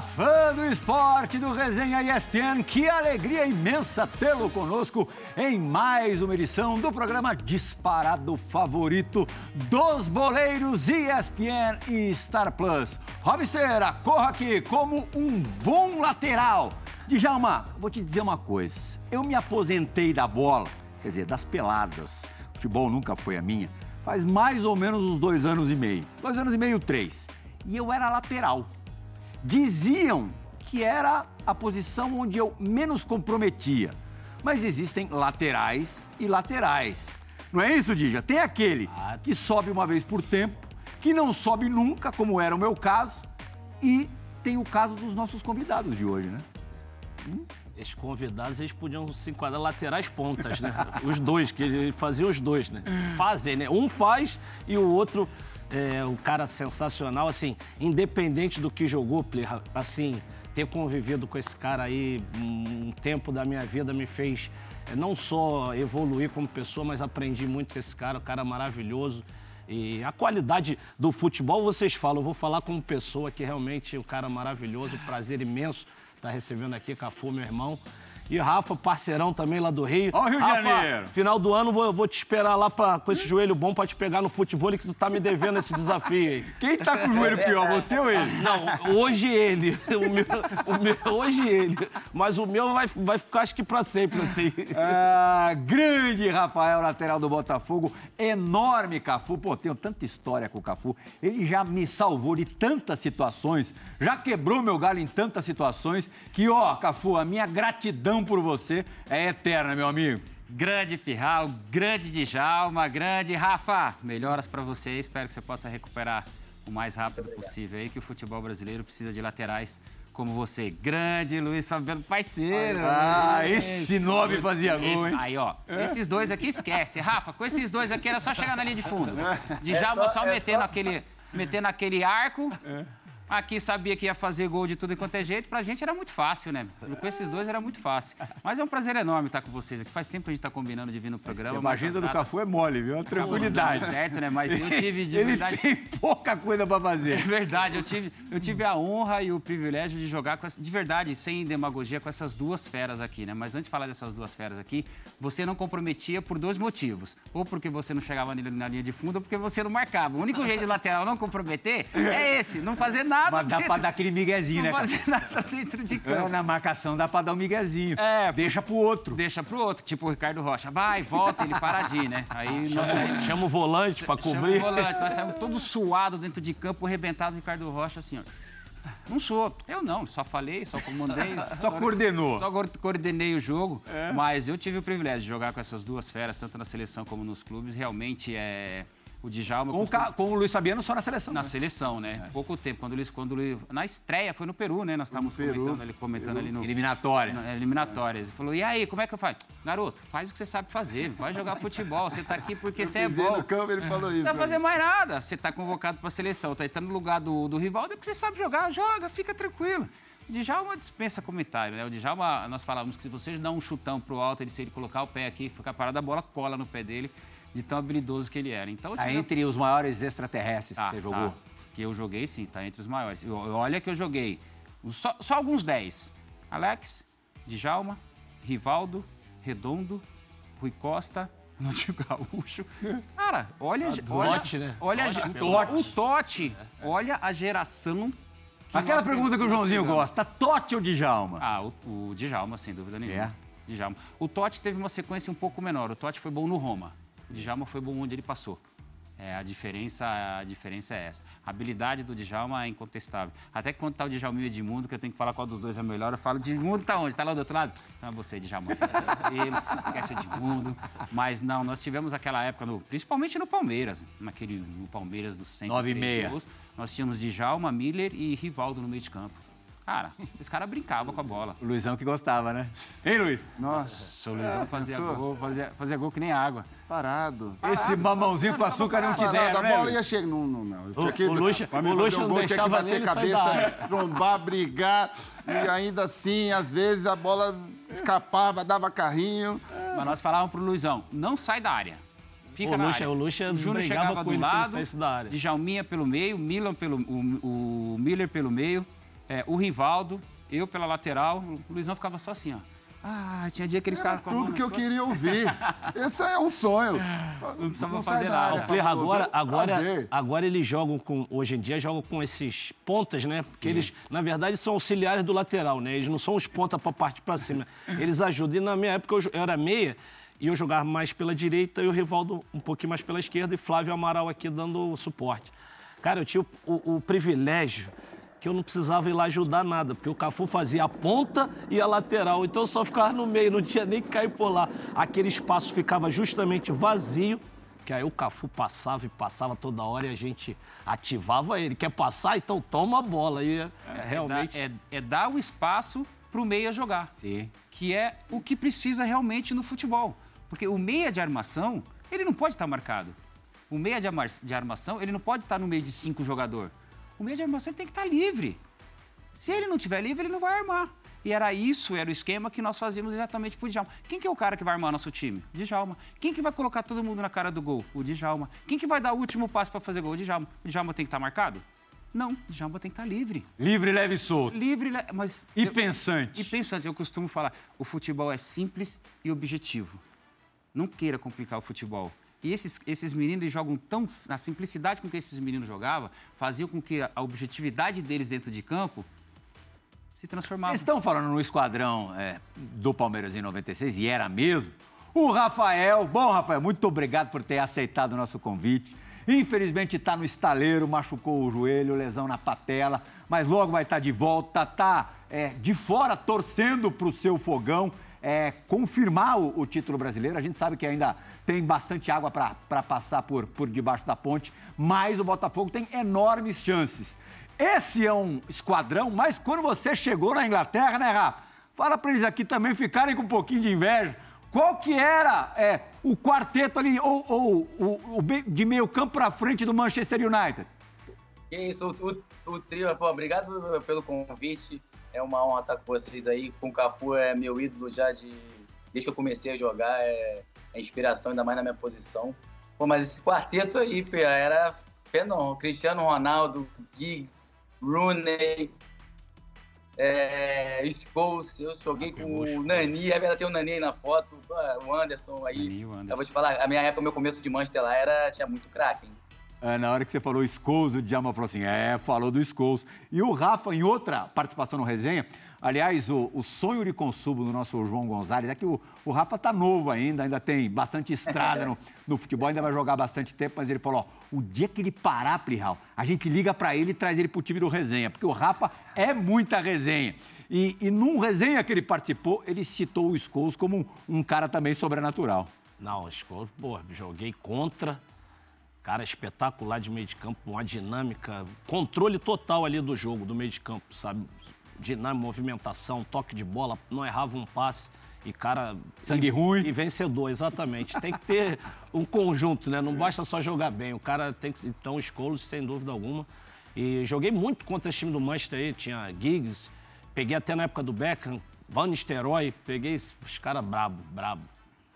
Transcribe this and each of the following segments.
Fã do esporte do Resenha ESPN, que alegria imensa tê-lo conosco em mais uma edição do programa disparado favorito dos boleiros ESPN e Star Plus. Robseira, corra aqui como um bom lateral. Djalma, vou te dizer uma coisa, eu me aposentei da bola, quer dizer, das peladas, futebol nunca foi a minha, faz mais ou menos uns dois anos e meio, dois anos e meio, três, e eu era lateral diziam que era a posição onde eu menos comprometia. Mas existem laterais e laterais. Não é isso, Dija? Tem aquele que sobe uma vez por tempo, que não sobe nunca, como era o meu caso, e tem o caso dos nossos convidados de hoje, né? Hum? Esses convidados, eles podiam se enquadrar laterais pontas, né? os dois, que ele fazia os dois, né? Fazem, né? Um faz e o outro é um cara sensacional, assim, independente do que jogou, assim, ter convivido com esse cara aí um tempo da minha vida me fez é, não só evoluir como pessoa, mas aprendi muito com esse cara, um cara maravilhoso. E a qualidade do futebol, vocês falam, eu vou falar como pessoa que realmente é um cara maravilhoso, prazer imenso estar recebendo aqui, Cafu, meu irmão. E Rafa, parceirão também lá do Rio. Ó, Rio Rafa, de Janeiro. Final do ano vou, vou te esperar lá pra, com esse joelho bom pra te pegar no futebol que tu tá me devendo esse desafio aí. Quem tá com o joelho pior, você ou ele? Não, hoje ele. O meu, o meu, hoje ele. Mas o meu vai, vai ficar, acho que pra sempre, assim. Ah, grande Rafael, lateral do Botafogo. Enorme Cafu. Pô, tenho tanta história com o Cafu. Ele já me salvou de tantas situações, já quebrou meu galho em tantas situações, que, ó, Cafu, a minha gratidão gratidão por você é eterna, meu amigo. Grande Pirral, grande Djalma, grande Rafa. Melhoras para você, espero que você possa recuperar o mais rápido possível aí, que o futebol brasileiro precisa de laterais como você. Grande Luiz Fabiano, parceiro. Ah, esse nome fazia gol, hein? Aí, ó, esses dois aqui esquece. Rafa, com esses dois aqui era só chegar na linha de fundo. Djalma só metendo aquele, metendo aquele arco. É. Aqui sabia que ia fazer gol de tudo e é jeito. Pra gente era muito fácil, né? Com esses dois era muito fácil. Mas é um prazer enorme estar com vocês aqui. Faz tempo que a gente tá combinando de vir no programa. A agenda do Cafu é mole, viu? A tranquilidade. certo, né? Mas eu tive de Ele verdade... tem pouca coisa pra fazer. É verdade. Eu tive, eu tive a honra e o privilégio de jogar com essa, de verdade, sem demagogia, com essas duas feras aqui, né? Mas antes de falar dessas duas feras aqui, você não comprometia por dois motivos. Ou porque você não chegava na linha de fundo, ou porque você não marcava. O único jeito de lateral não comprometer é esse, não fazer nada. Mas dá pra dar aquele miguezinho, não né? Não fazer nada dentro de campo. É, na marcação dá pra dar um miguezinho. É. Deixa pro outro. Deixa pro outro, tipo o Ricardo Rocha. Vai, volta, ele paradinho, né? Aí nós saímos, chama o volante pra cobrir. Chama o volante, nós saímos todo suado dentro de campo, arrebentado, Ricardo Rocha, assim, ó. Não sou. Eu não, só falei, só comandei. só, só, coordenou. Só coordenei o jogo. É. Mas eu tive o privilégio de jogar com essas duas feras, tanto na seleção como nos clubes. Realmente é o Djalma... Com, costum... com, o Luiz Fabiano só na seleção. Na né? seleção, né? É. Pouco tempo. Quando o Luiz, quando Luiz... Na estreia, foi no Peru, né? Nós estávamos comentando, ali, comentando Peru. ali no... Eliminatória. Na, eliminatória. Ele falou, e aí, como é que eu faço? Garoto, faz o que você sabe fazer. Vai jogar futebol. Você está aqui porque eu você é bom. no campo, ele falou isso. Não vai fazer mais nada. Você está convocado para a seleção. Está entrando no lugar do, do rival. Depois você sabe jogar. Joga, fica tranquilo. O Djalma dispensa comentário, né? O Djalma, nós falávamos que se você dá um chutão pro alto, ele, se ele colocar o pé aqui, ficar parado, a bola cola no pé dele de tão habilidoso que ele era. Então, tá entre os maiores extraterrestres tá, que você jogou? Tá. Que eu joguei, sim, tá entre os maiores. Eu, olha que eu joguei só, só alguns 10. Alex, Djalma, Rivaldo, Redondo, Rui Costa, Ronaldinho Gaúcho. Cara, olha, olha, Tote, né? olha Tote, o Tote. O Tote. Olha a geração Aquela pergunta que o Joãozinho gosta, Tote ou Djalma? Ah, o, o Djalma, sem dúvida nenhuma. É. Djalma. O Totti teve uma sequência um pouco menor. O Totti foi bom no Roma. O Djalma foi bom onde ele passou. É, a, diferença, a diferença é essa. A habilidade do Djalma é incontestável. Até que quando tá o Djalma e o Edmundo, que eu tenho que falar qual dos dois é melhor, eu falo, Edmundo tá onde? Tá lá do outro lado? Então é você, Djalma. Ele, esquece Edmundo. Mas não, nós tivemos aquela época, no, principalmente no Palmeiras, naquele, no Palmeiras do centro. 9 e meia. Nós tínhamos Djalma, Miller e Rivaldo no meio de campo. Cara, esses caras brincavam com a bola. O Luizão que gostava, né? Hein, Luiz? Nossa, o Luizão é, fazia, gol, fazia, fazia gol que nem água. Parado. Esse mamãozinho com açúcar não te der, né? A bola ia chegar. Não, não, não. Eu tinha que, o Luxa, o Luxa um gol, tinha que bater cabeça, trombar, brigar. E ainda assim, às vezes, a bola escapava, dava carrinho. Mas nós falávamos pro Luizão, não sai da área. Fica o na Luxa, área. O Luxa o Júnior chegava do lado, Djalminha pelo meio, o, o, o Miller pelo meio é, o Rivaldo, eu pela lateral, o Luizão ficava só assim, ó. Ah, tinha dia que ele ficava com a Tudo que eu queria ouvir. Esse é um sonho. Não precisava fazer nada. Ferra, agora, agora, agora eles jogam com, hoje em dia, jogam com esses pontas, né? Porque Sim. eles, na verdade, são auxiliares do lateral, né? Eles não são os pontas para partir para cima. Eles ajudam. E na minha época eu, eu era meia e eu jogava mais pela direita e o Rivaldo um pouquinho mais pela esquerda e Flávio Amaral aqui dando suporte. Cara, eu tinha o, o, o privilégio que eu não precisava ir lá ajudar nada, porque o Cafu fazia a ponta e a lateral, então eu só ficava no meio, não tinha nem que cair por lá. Aquele espaço ficava justamente vazio, que aí o Cafu passava e passava toda hora e a gente ativava ele. Quer passar? Então toma a bola. E é, é realmente... É, é, dar o espaço para o meia jogar. Sim. Que é o que precisa realmente no futebol. Porque o meia de armação, ele não pode estar marcado. O meia de armação, ele não pode estar no meio de cinco jogadores o meio de armação tem que estar livre. Se ele não estiver livre, ele não vai armar. E era isso, era o esquema que nós fazíamos exatamente pro Djalma. Quem que é o cara que vai armar nosso time? Djalma. Quem que vai colocar todo mundo na cara do gol? O Djalma. Quem que vai dar o último passo para fazer gol? O Djalma. O Djalma tem que estar marcado? Não, o Djalma tem que estar livre. Livre, leve e solto. Livre, mas... E eu, pensante. E pensante. Eu costumo falar, o futebol é simples e objetivo. Não queira complicar o futebol. E esses, esses meninos jogam tão. Na simplicidade com que esses meninos jogavam, faziam com que a objetividade deles dentro de campo se transformava. Vocês estão falando no esquadrão é, do Palmeiras em 96, e era mesmo. O Rafael, bom, Rafael, muito obrigado por ter aceitado o nosso convite. Infelizmente está no estaleiro, machucou o joelho, lesão na patela, mas logo vai estar tá de volta, tá é, de fora torcendo para o seu fogão é, confirmar o, o, título brasileiro. A gente sabe que ainda tem bastante água para passar por, por debaixo da ponte, mas o Botafogo tem enormes chances. Esse é um esquadrão, mas quando você chegou na Inglaterra, né, Rafa? Fala para eles aqui também ficarem com um pouquinho de inveja. Qual que era é, o quarteto ali, ou, ou o, o, de meio campo para frente do Manchester United? Isso, o, o, trio, pô, obrigado pelo convite. É uma honra estar com vocês aí. Com o Cafu é meu ídolo já de desde que eu comecei a jogar. É, é inspiração, ainda mais na minha posição. Pô, mas esse quarteto aí, Pia, era fenômeno. Cristiano Ronaldo, Giggs, Rooney, é, Scholes, eu joguei com o Nani, é verdade, tem o Nani aí na foto, o Anderson aí. Nani, o Anderson. Eu vou te falar, a minha época, meu começo de Manchester lá era, tinha muito craque, hein? É, na hora que você falou Scholes, o Djalma falou assim, é, falou do Scholes. E o Rafa, em outra participação no resenha, aliás, o, o sonho de consumo do nosso João Gonzalez é que o, o Rafa tá novo ainda, ainda tem bastante estrada no, no, futebol, ainda vai jogar bastante tempo, mas ele falou, ó, o dia que ele parar, Plihal, a gente liga para ele e traz ele pro time do resenha, porque o Rafa é muita resenha. E, e num resenha que ele participou, ele citou o Scholes como um, um cara também sobrenatural. Não, o pô, joguei contra Cara, espetacular de meio de campo, uma dinâmica, controle total ali do jogo, do meio de campo, sabe? Dinâmica, movimentação, toque de bola, não errava um passe. E, cara. Sangue ruim. E vencedor, exatamente. Tem que ter um conjunto, né? Não basta só jogar bem. O cara tem que. Então, escolos, sem dúvida alguma. E joguei muito contra esse time do Manchester aí. Tinha Giggs, peguei até na época do Beckham, Van Nistelrooy, peguei os caras brabo, brabo.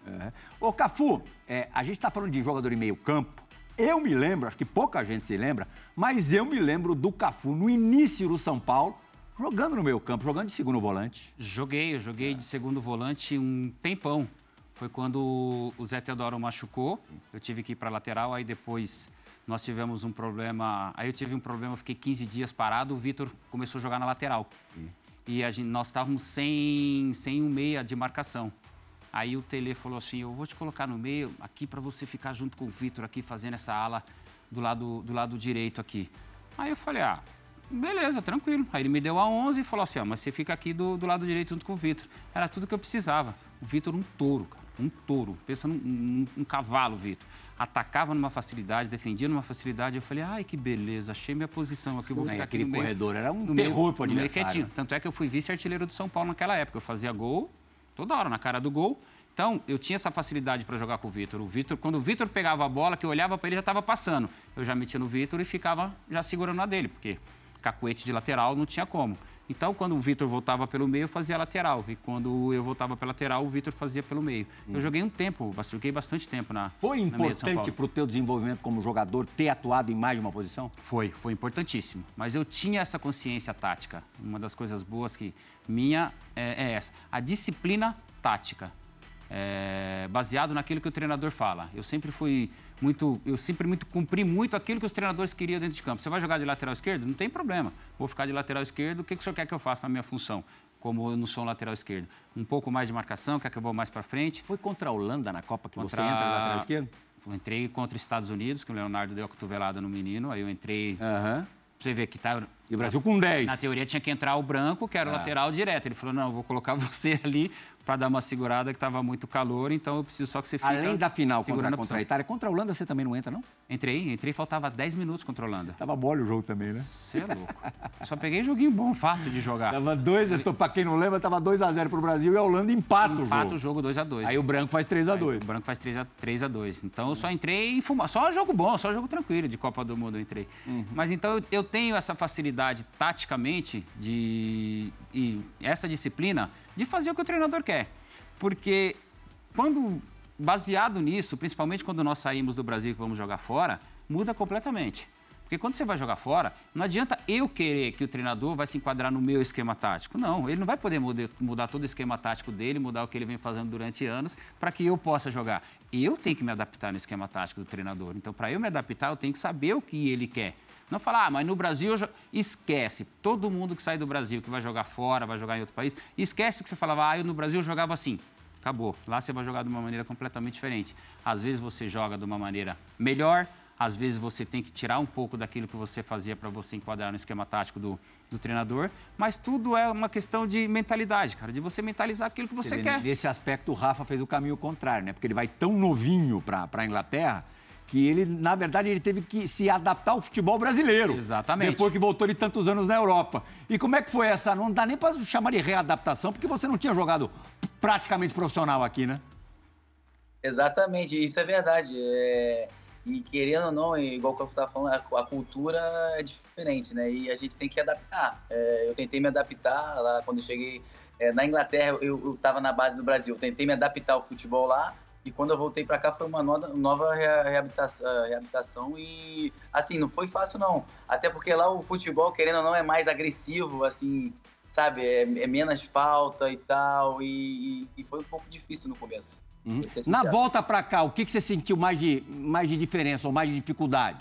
É. Ô, Cafu, é, a gente tá falando de jogador em meio campo. Eu me lembro, acho que pouca gente se lembra, mas eu me lembro do Cafu no início do São Paulo, jogando no meio campo, jogando de segundo volante. Joguei, eu joguei é. de segundo volante um tempão. Foi quando o Zé Teodoro machucou, eu tive que ir para lateral, aí depois nós tivemos um problema, aí eu tive um problema, fiquei 15 dias parado, o Vitor começou a jogar na lateral. Sim. E gente, nós estávamos sem, sem um meia de marcação. Aí o Tele falou assim: Eu vou te colocar no meio aqui para você ficar junto com o Vitor aqui fazendo essa ala do lado, do lado direito aqui. Aí eu falei: Ah, beleza, tranquilo. Aí ele me deu a 11 e falou assim: ah, Mas você fica aqui do, do lado direito junto com o Vitor. Era tudo que eu precisava. O Vitor, um touro, cara. Um touro. Pensa num um, um cavalo, Vitor. Atacava numa facilidade, defendia numa facilidade. Eu falei, ai, que beleza, achei minha posição aqui. Vou ficar aquele aqui corredor era um terror para o quietinho. Tanto é que eu fui vice-artilheiro do São Paulo naquela época. Eu fazia gol toda hora na cara do gol. Então, eu tinha essa facilidade para jogar com o Vitor. O Vitor, quando o Vitor pegava a bola, que eu olhava para ele já estava passando. Eu já metia no Vitor e ficava já segurando a dele, porque cacuete de lateral, não tinha como. Então, quando o Vitor voltava pelo meio, eu fazia lateral. E quando eu voltava pela lateral, o Vitor fazia pelo meio. Hum. Eu joguei um tempo, joguei bastante tempo na. Foi importante para o teu desenvolvimento como jogador ter atuado em mais de uma posição? Foi, foi importantíssimo. Mas eu tinha essa consciência tática. Uma das coisas boas que minha é, é essa. A disciplina tática. É, baseado naquilo que o treinador fala. Eu sempre fui muito, eu sempre muito cumpri muito aquilo que os treinadores queriam dentro de campo. Você vai jogar de lateral esquerdo? Não tem problema. Vou ficar de lateral esquerdo. O que, que o senhor quer que eu faça na minha função? Como eu não sou um lateral esquerdo. Um pouco mais de marcação, quer que eu vou mais para frente. Foi contra a Holanda na Copa que contra... você entra de lateral esquerdo? Eu entrei contra os Estados Unidos, que o Leonardo deu a cotovelada no menino. Aí eu entrei. Uhum. Você vê que tá. E o Brasil com 10. Na teoria tinha que entrar o branco, que era o ah. lateral direto. Ele falou: não, vou colocar você ali para dar uma segurada que estava muito calor, então eu preciso só que você fique. Além da final contra, contra a Itália, contra a Holanda você também não entra, não? Entrei, entrei, faltava 10 minutos contra a Holanda. Tava mole o jogo também, né? Você é louco. só peguei joguinho bom, fácil de jogar. Tava 2, para quem não lembra, tava 2 a 0 pro Brasil e a Holanda empata, empata o jogo. Empata o jogo 2 a 2. Aí o branco faz 3 a 2. o branco faz 3 a 3 a 2. Então eu só entrei em fumar, só jogo bom, só jogo tranquilo de Copa do Mundo eu entrei. Uhum. Mas então eu, eu tenho essa facilidade taticamente de e essa disciplina de fazer o que o treinador quer. Porque quando baseado nisso, principalmente quando nós saímos do Brasil e vamos jogar fora, muda completamente. Porque quando você vai jogar fora, não adianta eu querer que o treinador vai se enquadrar no meu esquema tático. Não, ele não vai poder mudar, mudar todo o esquema tático dele, mudar o que ele vem fazendo durante anos, para que eu possa jogar. Eu tenho que me adaptar no esquema tático do treinador. Então, para eu me adaptar, eu tenho que saber o que ele quer. Não falar, ah, mas no Brasil, esquece. Todo mundo que sai do Brasil, que vai jogar fora, vai jogar em outro país, esquece que você falava, ah, eu no Brasil jogava assim. Acabou. Lá você vai jogar de uma maneira completamente diferente. Às vezes você joga de uma maneira melhor, às vezes você tem que tirar um pouco daquilo que você fazia para você enquadrar no esquema tático do, do, treinador, mas tudo é uma questão de mentalidade, cara, de você mentalizar aquilo que você, você quer. Nesse aspecto, o Rafa fez o caminho contrário, né? Porque ele vai tão novinho para a Inglaterra que ele, na verdade, ele teve que se adaptar ao futebol brasileiro. Exatamente. Depois que voltou de tantos anos na Europa. E como é que foi essa? Não dá nem para chamar de readaptação, porque você não tinha jogado praticamente profissional aqui, né? Exatamente, isso é verdade. É... E querendo ou não, igual que eu estava falando, a, cultura é diferente, né? E a gente tem que adaptar. É, eu tentei me adaptar lá quando cheguei é, na Inglaterra, eu estava na base do Brasil. Eu tentei me adaptar ao futebol lá, e quando eu voltei para cá foi uma nova reabilitação, reabilitação e assim, não foi fácil não. Até porque lá o futebol, querendo ou não, é mais agressivo, assim, sabe? É, é menos falta e tal. E, e, foi um pouco difícil no começo. Uhum. Na volta para cá, o que, que você sentiu mais de, mais de diferença ou mais de dificuldade?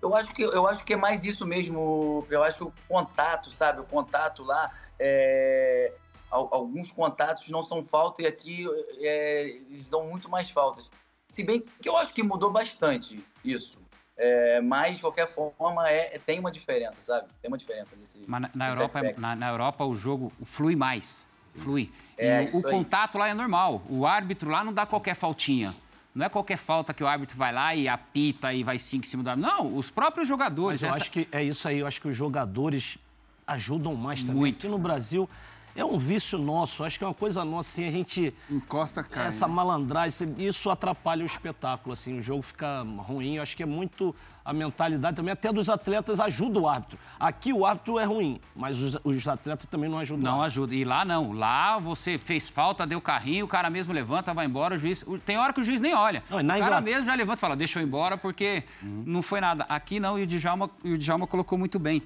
Eu acho, que, eu acho que é mais isso mesmo. Eu acho que o contato, sabe? O contato lá. É, alguns contatos não são falta e aqui é, eles dão muito mais faltas. Se bem que eu acho que mudou bastante isso. É, mas, de qualquer forma, é, tem uma diferença, sabe? Tem uma diferença nesse. Mas na, na Europa, na, na, Europa, o jogo flui mais. Flui. É, o, o contato lá é normal. O árbitro lá não dá qualquer faltinha. Não é qualquer falta que o árbitro vai lá e apita e vai cinco em cima do árbitro. Não, os próprios jogadores. Mas eu essa... acho que é isso aí. Eu acho que os jogadores ajudam mais também. Muito. Aqui no Brasil, é um vício nosso, acho que é uma coisa nossa, assim, a gente... Encosta cai. Essa né? malandragem, isso atrapalha o espetáculo, assim, o jogo fica ruim, eu acho que é muito a mentalidade também, até dos atletas ajuda o árbitro. Aqui o árbitro é ruim, mas os, os atletas também não ajudam. Não ajuda, e lá não, lá você fez falta, deu carrinho, o cara mesmo levanta, vai embora, o juiz... Tem hora que o juiz nem olha, não, o cara Inglaterra... mesmo já levanta e fala, deixa eu ir embora porque uhum. não foi nada. Aqui não, e o Djalma, o Djalma colocou muito bem.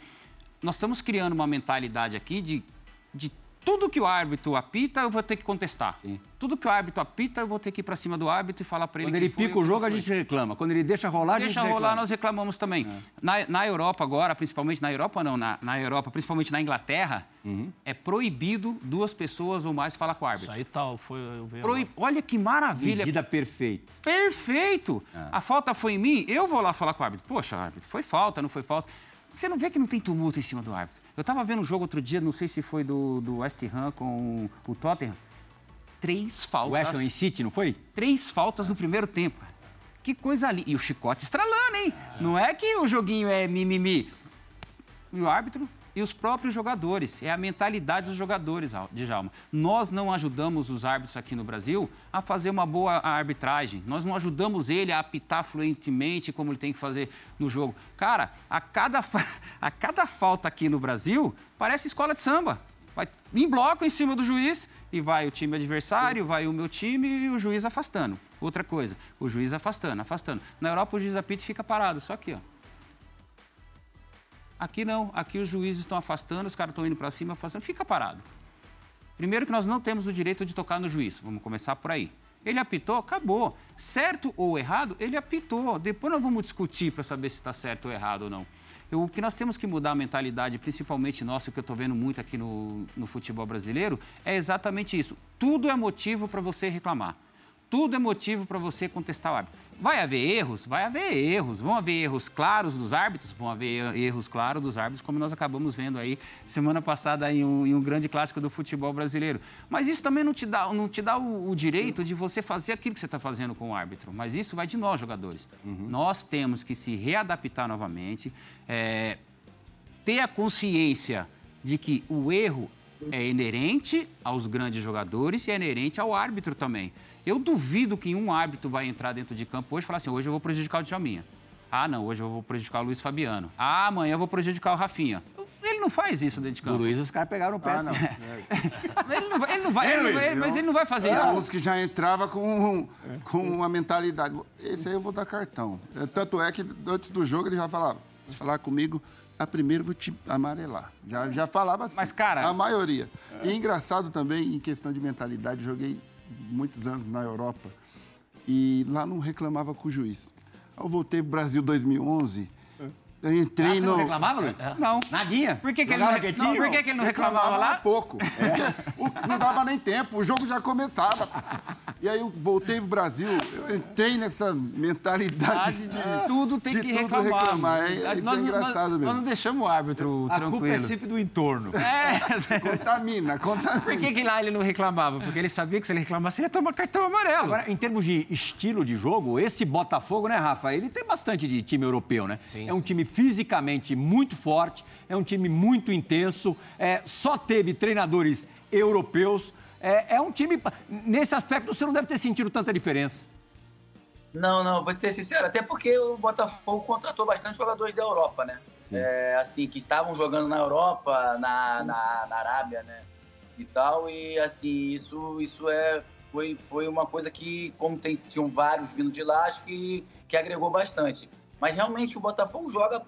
Nós estamos criando uma mentalidade aqui de, de tudo que o árbitro apita, eu vou ter que contestar. Sim. Tudo que o árbitro apita, eu vou ter que ir para cima do árbitro e falar para ele. Quando ele pica o jogo, a gente reclama. Quando ele deixa rolar, deixa a gente rolar, reclama. nós reclamamos também. É. Na, na, Europa agora, principalmente na Europa não, na, na Europa, principalmente na Inglaterra, uhum. é proibido duas pessoas ou mais falar com o árbitro. Isso aí tal, foi eu Proib... Olha que maravilha. Medida perfeita. Perfeito. É. A falta foi em mim, eu vou lá falar com o árbitro. Poxa, árbitro, foi falta, não foi falta. Você não vê que não tem tumulto em cima do árbitro. Eu estava vendo um jogo outro dia, não sei se foi do, do West Ham com o Tottenham. Três faltas. West Ham City, não foi? Três faltas no primeiro tempo. Que coisa ali. E o chicote estralando, hein? Não é que o joguinho é mimimi. E o árbitro e os próprios jogadores. É a mentalidade dos jogadores, Djalma. Nós não ajudamos os árbitros aqui no Brasil a fazer uma boa arbitragem. Nós não ajudamos ele a apitar fluentemente como ele tem que fazer no jogo. Cara, a cada, a cada falta aqui no Brasil parece escola de samba. Vai em bloco em cima do juiz e vai o time adversário, vai o meu time e o juiz afastando. Outra coisa, o juiz afastando, afastando. Na Europa o juiz apita e fica parado, só aqui, ó. Aqui não, aqui os juízes estão afastando, os caras estão indo para cima, afastando, fica parado. Primeiro que nós não temos o direito de tocar no juiz, vamos começar por aí. Ele apitou, acabou. Certo ou errado, ele apitou. Depois nós vamos discutir para saber se está certo ou errado ou não. Eu, o que nós temos que mudar a mentalidade, principalmente nossa, que eu estou vendo muito aqui no, no futebol brasileiro, é exatamente isso. Tudo é motivo para você reclamar. Tudo é motivo para você contestar o árbitro. Vai haver erros? Vai haver erros. Vão haver erros claros dos árbitros? Vão haver erros claros dos árbitros, como nós acabamos vendo aí semana passada em um, em um grande clássico do futebol brasileiro. Mas isso também não te dá, não te dá o, o direito de você fazer aquilo que você está fazendo com o árbitro. Mas isso vai de nós, jogadores. Uhum. Nós temos que se readaptar novamente, é, ter a consciência de que o erro é inerente aos grandes jogadores e é inerente ao árbitro também. Eu duvido que um árbitro vai entrar dentro de campo hoje e falar assim: hoje eu vou prejudicar o Djalminha. Ah, não, hoje eu vou prejudicar o Luiz Fabiano. Ah, amanhã eu vou prejudicar o Rafinha. Ele não faz isso dentro de campo. O Luiz, os caras pegaram o pé, ah, não. ele não vai, ele não vai, ele não vai mas ele não vai fazer isso. Uns que já entrava com, com uma mentalidade. Esse aí eu vou dar cartão. Tanto é que antes do jogo ele já falava: se falar comigo, a primeira eu vou te amarelar. Já, já falava assim. Mas, cara. A maioria. É. E engraçado também, em questão de mentalidade, joguei muitos anos na Europa e lá não reclamava com o juiz. Eu voltei para o Brasil 2011. Eu entrei ah, você no... não reclamava, Luiz? É. Não. Nadinha? Por que, que, ele, não, não, por que, que ele não reclamava, reclamava lá? pouco. É. não dava nem tempo, o jogo já começava. E aí eu voltei pro Brasil, eu entrei nessa mentalidade de tudo tem que tudo reclamar. reclamar. É, isso é nós, é engraçado nós, mesmo. Nós não deixamos o árbitro a tranquilo. A culpa é sempre do entorno. É. contamina, contamina. Por que, que lá ele não reclamava? Porque ele sabia que se ele reclamasse, ele ia tomar cartão amarelo. Agora, em termos de estilo de jogo, esse Botafogo, né, Rafa? Ele tem bastante de time europeu, né? Sim, é um time fisicamente muito forte, é um time muito intenso, é, só teve treinadores europeus. É, é um time. Nesse aspecto, você não deve ter sentido tanta diferença. Não, não, vou ser sincero, até porque o Botafogo contratou bastante jogadores da Europa, né? É, assim, que estavam jogando na Europa, na, na, na, Arábia, né? E tal, e assim, isso, isso é, foi, foi uma coisa que, como tem, tinham vários vindo de lá, acho que, que agregou bastante. Mas realmente o Botafogo joga,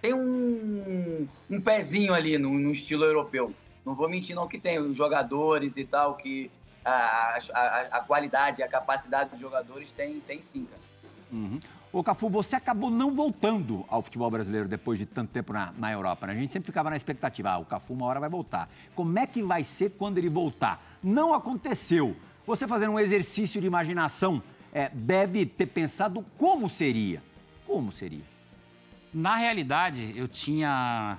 tem um, um pezinho ali no, no estilo europeu. Não vou mentir, não, que tem os jogadores e tal, que a, a, a qualidade, a capacidade dos jogadores tem, tem sim, cara. Uhum. Ô, Cafu, você acabou não voltando ao futebol brasileiro depois de tanto tempo na, na Europa, né? A gente sempre ficava na expectativa, ah, o Cafu uma hora vai voltar. Como é que vai ser quando ele voltar? Não aconteceu. Você fazendo um exercício de imaginação, é, deve ter pensado como seria. Como seria? Na realidade, eu tinha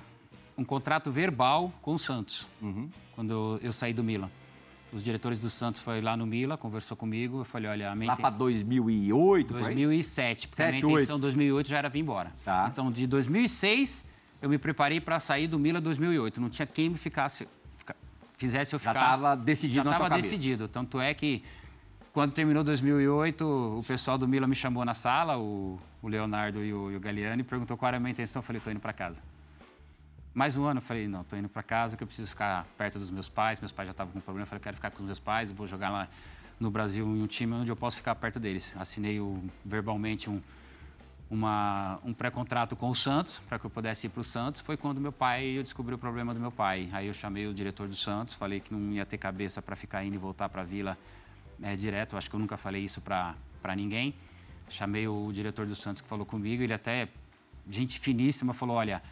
um contrato verbal com o Santos, uhum. quando eu, eu, saí do Milan. Os diretores do Santos foram lá no Milan, conversou comigo, eu falei, olha... A minha lá para 2008, 2007, porque 7, a minha intenção em 2008 já era vir embora. Tá. Então, de 2006, eu me preparei para sair do Milan 2008. Não tinha quem me ficasse, fica, fizesse eu ficar... Já estava decidido Já estava decidido. Tanto é que, quando terminou 2008, o pessoal do Milan me chamou na sala, o, o Leonardo e o, e o Galeani, e perguntou qual era a minha intenção. Eu falei, estou indo para casa. Mais um ano, eu falei, não, estou indo para casa, que eu preciso ficar perto dos meus pais. Meus pais já estavam com problema, eu falei, quero ficar com os meus pais, vou jogar lá no Brasil em um time onde eu posso ficar perto deles. Assinei o, verbalmente um, um pré-contrato com o Santos, para que eu pudesse ir para o Santos. Foi quando meu pai, eu descobri o problema do meu pai. Aí eu chamei o diretor do Santos, falei que não ia ter cabeça para ficar indo e voltar para a Vila é, direto. Acho que eu nunca falei isso para ninguém. Chamei o diretor do Santos que falou comigo, ele até, gente finíssima, falou, olha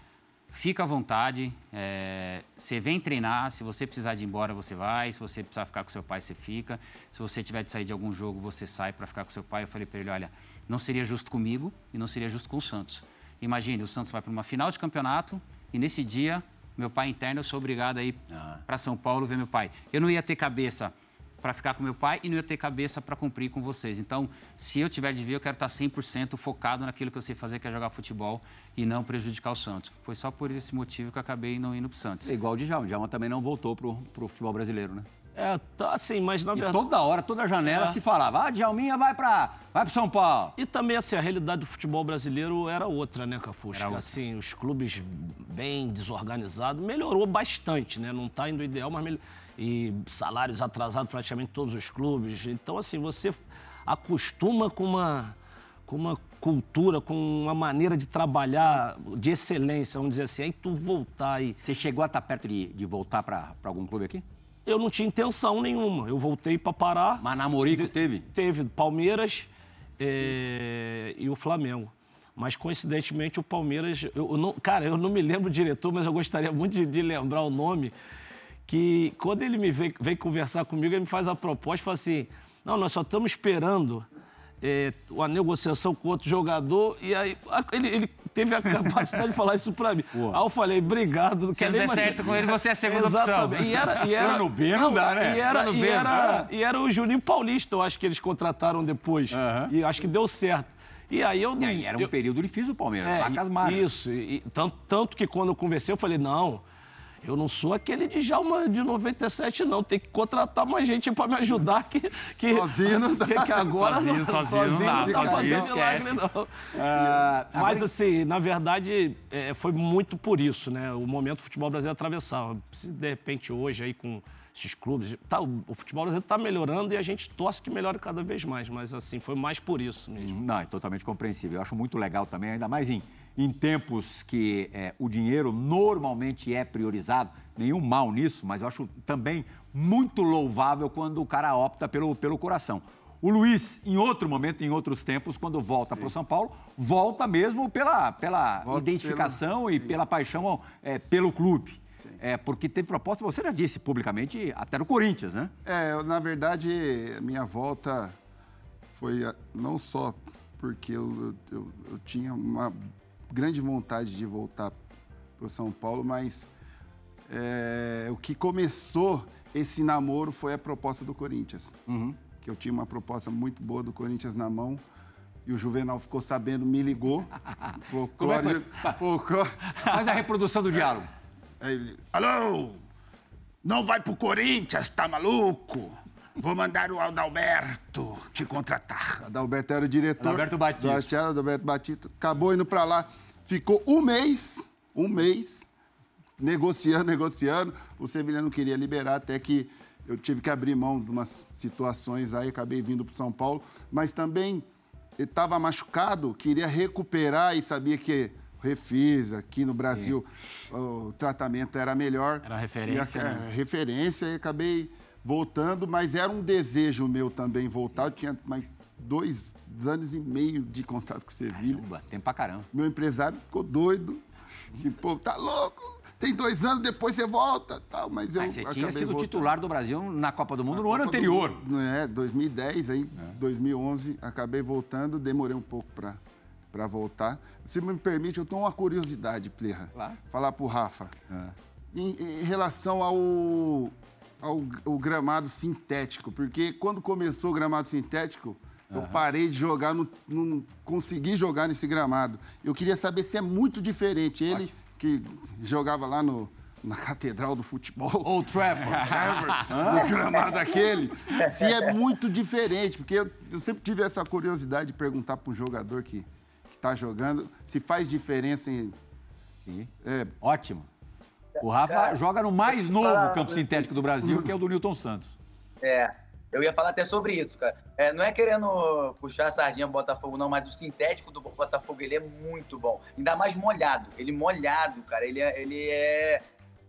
Fica à vontade, é, você vem treinar, se você precisar de ir embora, você vai, se você precisar ficar com seu pai, você fica, se você tiver de sair de algum jogo, você sai para ficar com seu pai. Eu falei para ele, olha, não seria justo comigo e não seria justo com o Santos. Imagine, o Santos vai para uma final de campeonato e nesse dia, meu pai interno, eu sou obrigado a ir ah. para São Paulo ver meu pai. Eu não ia ter cabeça para ficar com meu pai e não ia ter cabeça para cumprir com vocês. Então, se eu tiver de vir, eu quero estar 100% focado naquilo que eu sei fazer, que é jogar futebol e não prejudicar o Santos. Foi só por esse motivo que eu acabei não indo para o Santos. É igual o Djalma. O Djalma também não voltou para o futebol brasileiro, né? É, tá assim, mas na E verdade... toda hora, toda janela É. se falava, ah, Djalminha vai para vai pro São Paulo. E também, assim, a realidade do futebol brasileiro era outra, né, Cafusca? Era outra. Assim, os clubes bem desorganizados, melhorou bastante, né? Não tá indo ideal, mas melhor... E salários atrasados praticamente todos os clubes. Então, assim, você acostuma com uma, com uma cultura, com uma maneira de trabalhar de excelência, vamos dizer assim. Aí tu voltar e... Você chegou a estar perto de, de voltar para algum clube aqui? Eu não tinha intenção nenhuma. Eu voltei para Pará. Mas namorico teve? Teve Palmeiras eh, e o Flamengo. Mas, coincidentemente, o Palmeiras. Eu, eu não, cara, eu não me lembro o diretor, mas eu gostaria muito de, de lembrar o nome. Que quando ele me veio, veio conversar comigo, ele me faz a proposta e fala assim: não, nós só estamos esperando a negociação com outro jogador. E aí a- ele, ele teve a capacidade de falar isso pra mim. Pô. Aí eu falei: obrigado, não Se não nem der mais- certo com ele, você é a segunda opção. Exatamente. E era, e era, Plano B não dá, né? E era, Plano e, B, era, né? e era o Juninho Paulista, eu acho que eles contrataram depois. Aham. E acho que deu certo. E aí eu E aí, era um eu- período difícil do Palmeiras, é, vacas magras. Isso. E, e tanto, tanto que quando eu conversei, eu falei, não. Eu não sou aquele Djalma de 97, não. Tem que contratar mais gente para me ajudar. Que, que, Sozinho não dá. Que, que agora Sozinho, sozinho não dá, sozinho esquece. milagre, não. Ah, Mas assim, na verdade, é, foi muito por isso, né? O momento do futebol brasileiro atravessava. Se de repente hoje aí com esses clubes, tá, o, o futebol brasileiro está melhorando e a gente torce que melhore cada vez mais. Mas assim, foi mais por isso mesmo. Não, é totalmente compreensível. Eu acho muito legal também, ainda mais em, em tempos que é, o dinheiro normalmente é priorizado. Nenhum mal nisso, mas eu acho também muito louvável quando o cara opta pelo, pelo coração. O Luiz, em outro momento, em outros tempos, quando volta para o São Paulo, volta mesmo pela, pela identificação e pela paixão é, pelo clube. É, porque teve proposta, você já disse publicamente, até no Corinthians, né? É, na verdade, a minha volta foi ah, não só porque eu, eu- eu tinha uma grande vontade de voltar para o São Paulo, mas é, o que começou esse namoro foi a proposta do Corinthians. Que eu tinha uma proposta muito boa do Corinthians na mão. E o Juvenal ficou sabendo, me ligou. Como é que Folclore, folclore, Faz a reprodução do diálogo. Ele, alô, não vai pro Corinthians, tá maluco? Vou mandar o Adalberto te contratar. Adalberto era o diretor. Adalberto Batista. do Hasteado, Adalberto Batista. Acabou indo pra lá. Ficou um mês, um mês, negociando, negociando. O Sevilha não queria liberar, até que eu tive que abrir mão de umas situações aí, acabei vindo pro São Paulo. Mas também estava machucado, queria recuperar e sabia que refisa aqui no Brasil o tratamento era melhor. Era referência, E a- né? referência e acabei voltando, mas era um desejo meu também voltar. Eu tinha mais dois anos e meio de contrato com o Sevilha. Caramba, tempo pra caramba. Meu empresário ficou doido. Pô, tá louco? Tem dois anos, depois você volta. Tal, mas eu Mas você tinha sido voltando. titular do Brasil na Copa do Mundo no Copa ano do anterior. Mundo, É, 2010, aí 2011, acabei voltando, demorei um pouco para para voltar. Se me permite, eu tenho uma curiosidade, Plerra. Claro. Falar pro Rafa. É. Em, em relação ao, ao, ao gramado sintético, porque quando começou o gramado sintético, eu parei de jogar, não, não consegui jogar nesse gramado. Eu queria saber se é muito diferente. Ele que jogava lá no, na Catedral do Futebol Old Trafford. do gramado aquele, se é muito diferente, porque eu, eu sempre tive essa curiosidade de perguntar para um jogador que está jogando se faz diferença em. Sim. é, Ótimo. O Rafa joga no mais novo campo sintético do Brasil, que é o do Newton Santos. É, eu ia falar até sobre isso, cara. É, não é querendo puxar a sardinha Botafogo, não, mas o sintético do Botafogo, ele é muito bom. Ainda mais molhado. Ele molhado, cara. Ele é... Ele é...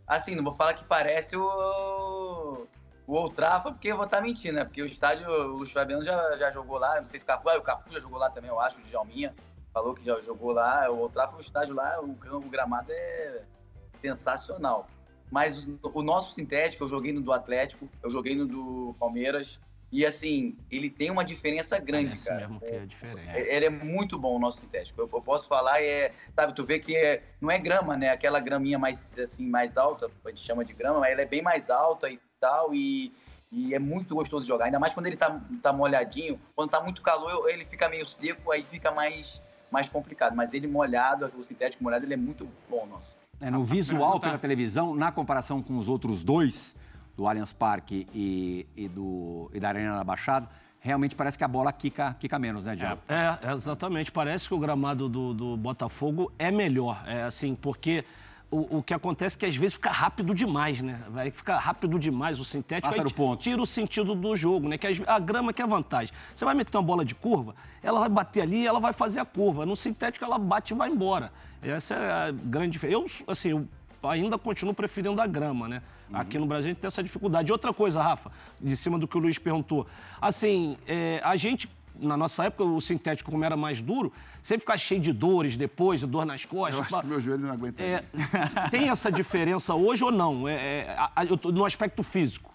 Assim, não vou falar que parece o... O Old Trafford, porque eu vou estar mentindo, né? Porque o estádio, o Luiz Fabiano já, já jogou lá, não sei se o Cafu, ah, o Cafu já jogou lá também, eu acho, o Djalminha falou que já jogou lá, o Old Trafford, o estádio lá, o, o gramado é sensacional. Mas o, nosso sintético, eu joguei no do Atlético, eu joguei no do Palmeiras. E assim, ele tem uma diferença grande, Parece cara. mesmo que é diferente. É- Ele é muito bom, o nosso sintético. Eu, eu posso falar, é, sabe, tu vê que é, não é grama, né? Aquela graminha mais, assim, mais alta, a gente chama de grama, mas ela é bem mais alta e tal. E, E é muito gostoso de jogar, ainda mais quando ele tá, tá molhadinho. Quando tá muito calor, ele fica meio seco, aí fica mais, mais complicado. Mas ele molhado, o sintético molhado, ele é muito bom nosso. É, no visual pela televisão, na comparação com os outros dois, do Allianz Parque e, e, do, e da Arena da Baixada, realmente parece que a bola quica, quica menos, né, Diego? É, é, exatamente. Parece que o gramado do, do Botafogo é melhor. É assim, porque o, o, que acontece é que às vezes fica rápido demais, né? Vai ficar rápido demais o sintético. Passa ponto. Tira o sentido do jogo, né? Que a grama que é a vantagem. Você vai meter uma bola de curva, ela vai bater ali e ela vai fazer a curva. No sintético ela bate e vai embora. Essa é a grande diferença. Eu, assim, eu ainda continuo preferindo a grama, né? Uhum. Aqui no Brasil a gente tem essa dificuldade. Outra coisa, Rafa, de cima do que o Luiz perguntou. Assim, é, a gente na nossa época, o sintético, como era mais duro, sempre ficava cheio de dores depois, dor nas costas. Eu acho que meu joelho não aguenta. É, tem essa diferença hoje ou não? É, é, no aspecto físico?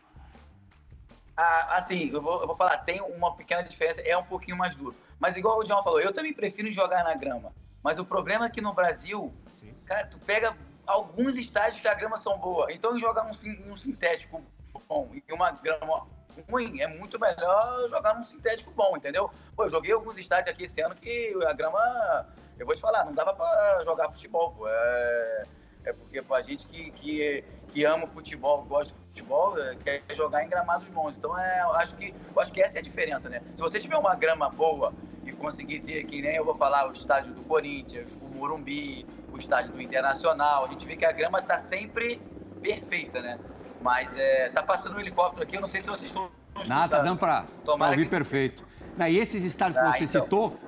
Ah, assim, eu vou, eu vou, falar, tem uma pequena diferença, é um pouquinho mais duro. Mas igual o John falou, eu também prefiro jogar na grama. Mas o problema é que no Brasil, Sim. cara, tu pega alguns estádios que a grama são boa. Então jogar um, um sintético bom e uma grama ruim, é muito melhor jogar num sintético bom, entendeu? Pô, eu joguei alguns estádios aqui esse ano que a grama, eu vou te falar, não dava pra jogar futebol, pô. É, é porque pra gente que, que, que ama futebol, gosta de futebol, é, quer jogar em gramados bons. Então, é, eu, acho que, eu acho que essa é a diferença, né? Se você tiver uma grama boa e conseguir ter, que nem eu vou falar, o estádio do Corinthians, o Morumbi, o estádio do Internacional, a gente vê que a grama tá sempre perfeita, né? Mas é, tá passando um helicóptero aqui, eu não sei se vocês estão. Nada, tá dando para ouvir que... perfeito. E esses estádios que ah, você então. citou,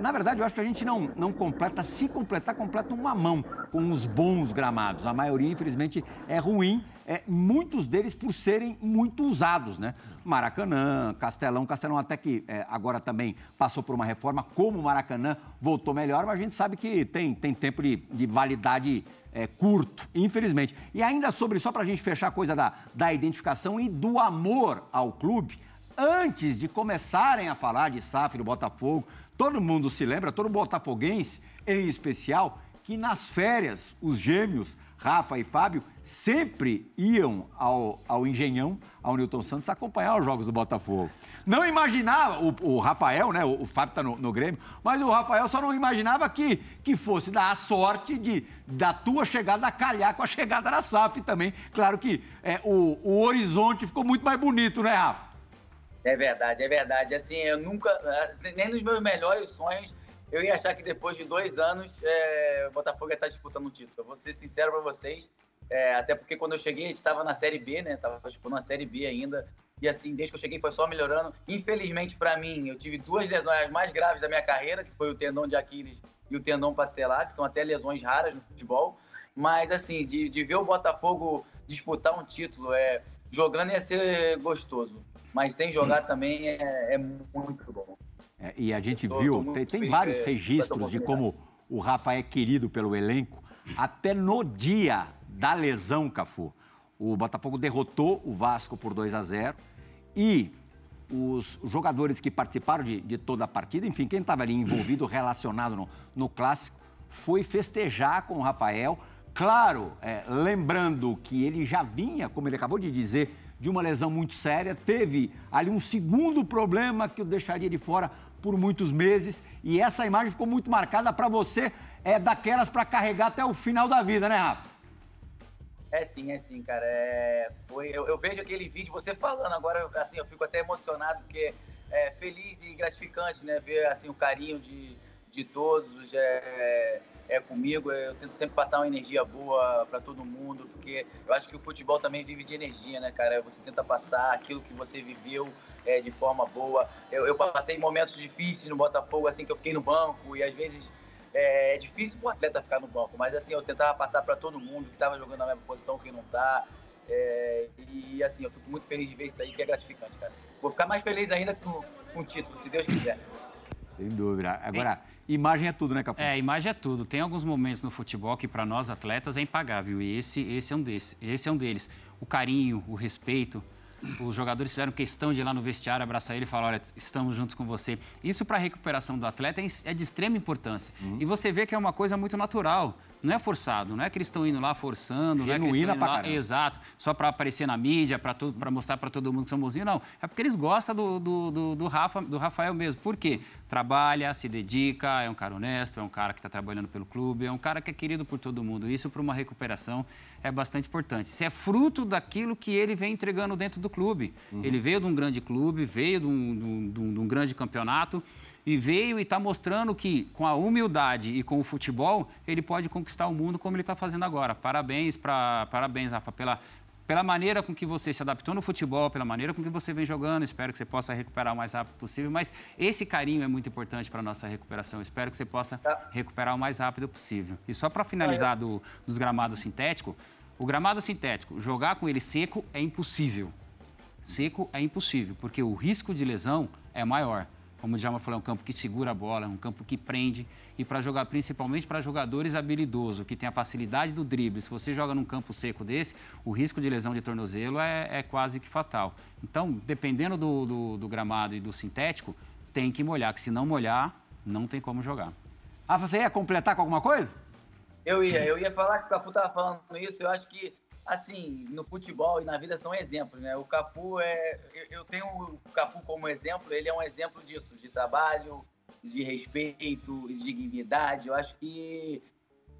na verdade, eu acho que a gente não, não completa, se completar, completa uma mão com os bons gramados. A maioria, infelizmente, é ruim, é, muitos deles por serem muito usados, né? Maracanã, Castelão, Castelão até que é, agora também passou por uma reforma, como o Maracanã voltou melhor, mas a gente sabe que tem, tem tempo de, de validade é, curto, infelizmente. E ainda sobre, só para a gente fechar a coisa da, da identificação e do amor ao clube, antes de começarem a falar de SAF do Botafogo, todo mundo se lembra, todo botafoguense em especial, que nas férias os gêmeos, Rafa e Fábio, sempre iam ao, ao Engenhão, ao Newton Santos, acompanhar os jogos do Botafogo. Não imaginava, o, o Rafael, né? O, o Fábio está no, no, Grêmio, mas o Rafael só não imaginava que, que fosse dar a sorte de da tua chegada a calhar com a chegada da SAF também. Claro que é, o, o horizonte ficou muito mais bonito, né, Rafa? É verdade, é verdade. Assim, eu nunca, assim, nem nos meus melhores sonhos, eu ia achar que depois de dois anos é, o Botafogo ia estar disputando o título. Eu vou ser sincero para vocês, é, até porque quando eu cheguei a gente estava na Série B, né? Tava disputando a Série B ainda. E assim, desde que eu cheguei foi só melhorando. Infelizmente para mim, eu tive duas lesões mais graves da minha carreira, que foi o tendão de Aquiles e o tendão patelar, que são até lesões raras no futebol. Mas assim, de, de ver o Botafogo disputar um título, é, jogando ia ser gostoso mas sem jogar também é, é muito bom. É, e a gente tô, viu, tô tem, tem vários registros de como o Rafa é querido pelo elenco. Até no dia da lesão, Cafu, o Botafogo derrotou o Vasco por 2 a 0 e os jogadores que participaram de, de toda a partida, enfim, quem estava ali envolvido, relacionado no, no clássico, foi festejar com o Rafael. Claro, é, lembrando que ele já vinha, como ele acabou de dizer, de uma lesão muito séria, teve ali um segundo problema que o deixaria de fora por muitos meses e essa imagem ficou muito marcada para você, é daquelas para carregar até o final da vida, né, Rafa? É sim, é sim, cara. É, foi, eu, eu, vejo aquele vídeo, você falando agora, assim, eu fico até emocionado, porque é feliz e gratificante, né? Ver assim, o carinho de, de todos. É, é comigo. Eu tento sempre passar uma energia boa para todo mundo, porque eu acho que o futebol também vive de energia, né, cara? Você tenta passar aquilo que você viveu é, de forma boa. Eu, eu passei momentos difíceis no Botafogo, assim, que eu fiquei no banco e às vezes é, é difícil o atleta ficar no banco, mas assim, eu tentava passar para todo mundo que estava jogando na mesma posição, que não tá. É, e assim, eu fico muito feliz de ver isso aí, que é gratificante, cara. Vou ficar mais feliz ainda com, com o título, se Deus quiser. Sem dúvida. Agora, imagem é tudo, né, Cafu? É, imagem é tudo. Tem alguns momentos no futebol que, para nós atletas, é impagável. E esse, esse, é um desses, esse é um deles. O carinho, o respeito. Os jogadores fizeram questão de ir lá no vestiário, abraçar ele e falar: olha, estamos juntos com você. Isso, para a recuperação do atleta, é, é de extrema importância. Uhum. E você vê que é uma coisa muito natural. Não é forçado, não é que eles estão indo lá forçando, não é que eles Genuína estão indo lá, caramba. exato, só para aparecer na mídia, para mostrar para todo mundo que são bonzinhos, não. É porque eles gostam do, do, do, do Rafa, do Rafael mesmo. Por quê? Trabalha, se dedica, é um cara honesto, é um cara que está trabalhando pelo clube, é um cara que é querido por todo mundo. Isso para uma recuperação é bastante importante. Isso é fruto daquilo que ele vem entregando dentro do clube. Ele veio de um grande clube, veio de um- de um- de um grande campeonato e veio e está mostrando que, com a humildade e com o futebol, ele pode conquistar o mundo como ele está fazendo agora. Parabéns, pra, parabéns Rafa, pela, pela maneira com que você se adaptou no futebol, pela maneira com que você vem jogando. Espero que você possa recuperar o mais rápido possível. Mas esse carinho é muito importante para a nossa recuperação. Espero que você possa recuperar o mais rápido possível. E só para finalizar do, dos gramados sintéticos, o gramado sintético, jogar com ele seco é impossível. Seco é impossível, porque o risco de lesão é maior. Como o Djalma falou, é um campo que segura a bola, é um campo que prende. E para jogar, principalmente para jogadores habilidosos, que tem a facilidade do drible, se você joga num campo seco desse, o risco de lesão de tornozelo é, é quase que fatal. Então, dependendo do, do- do gramado e do sintético, tem que molhar, que se não molhar, não tem como jogar. Rafa, você ia completar com alguma coisa? Eu ia, eu ia falar que o Cafu tava falando isso, eu acho que, assim, no futebol e na vida são exemplos, né? O Cafu é. Eu, tenho o Cafu como exemplo, ele é um exemplo disso, de trabalho, de respeito, de dignidade. Eu acho que,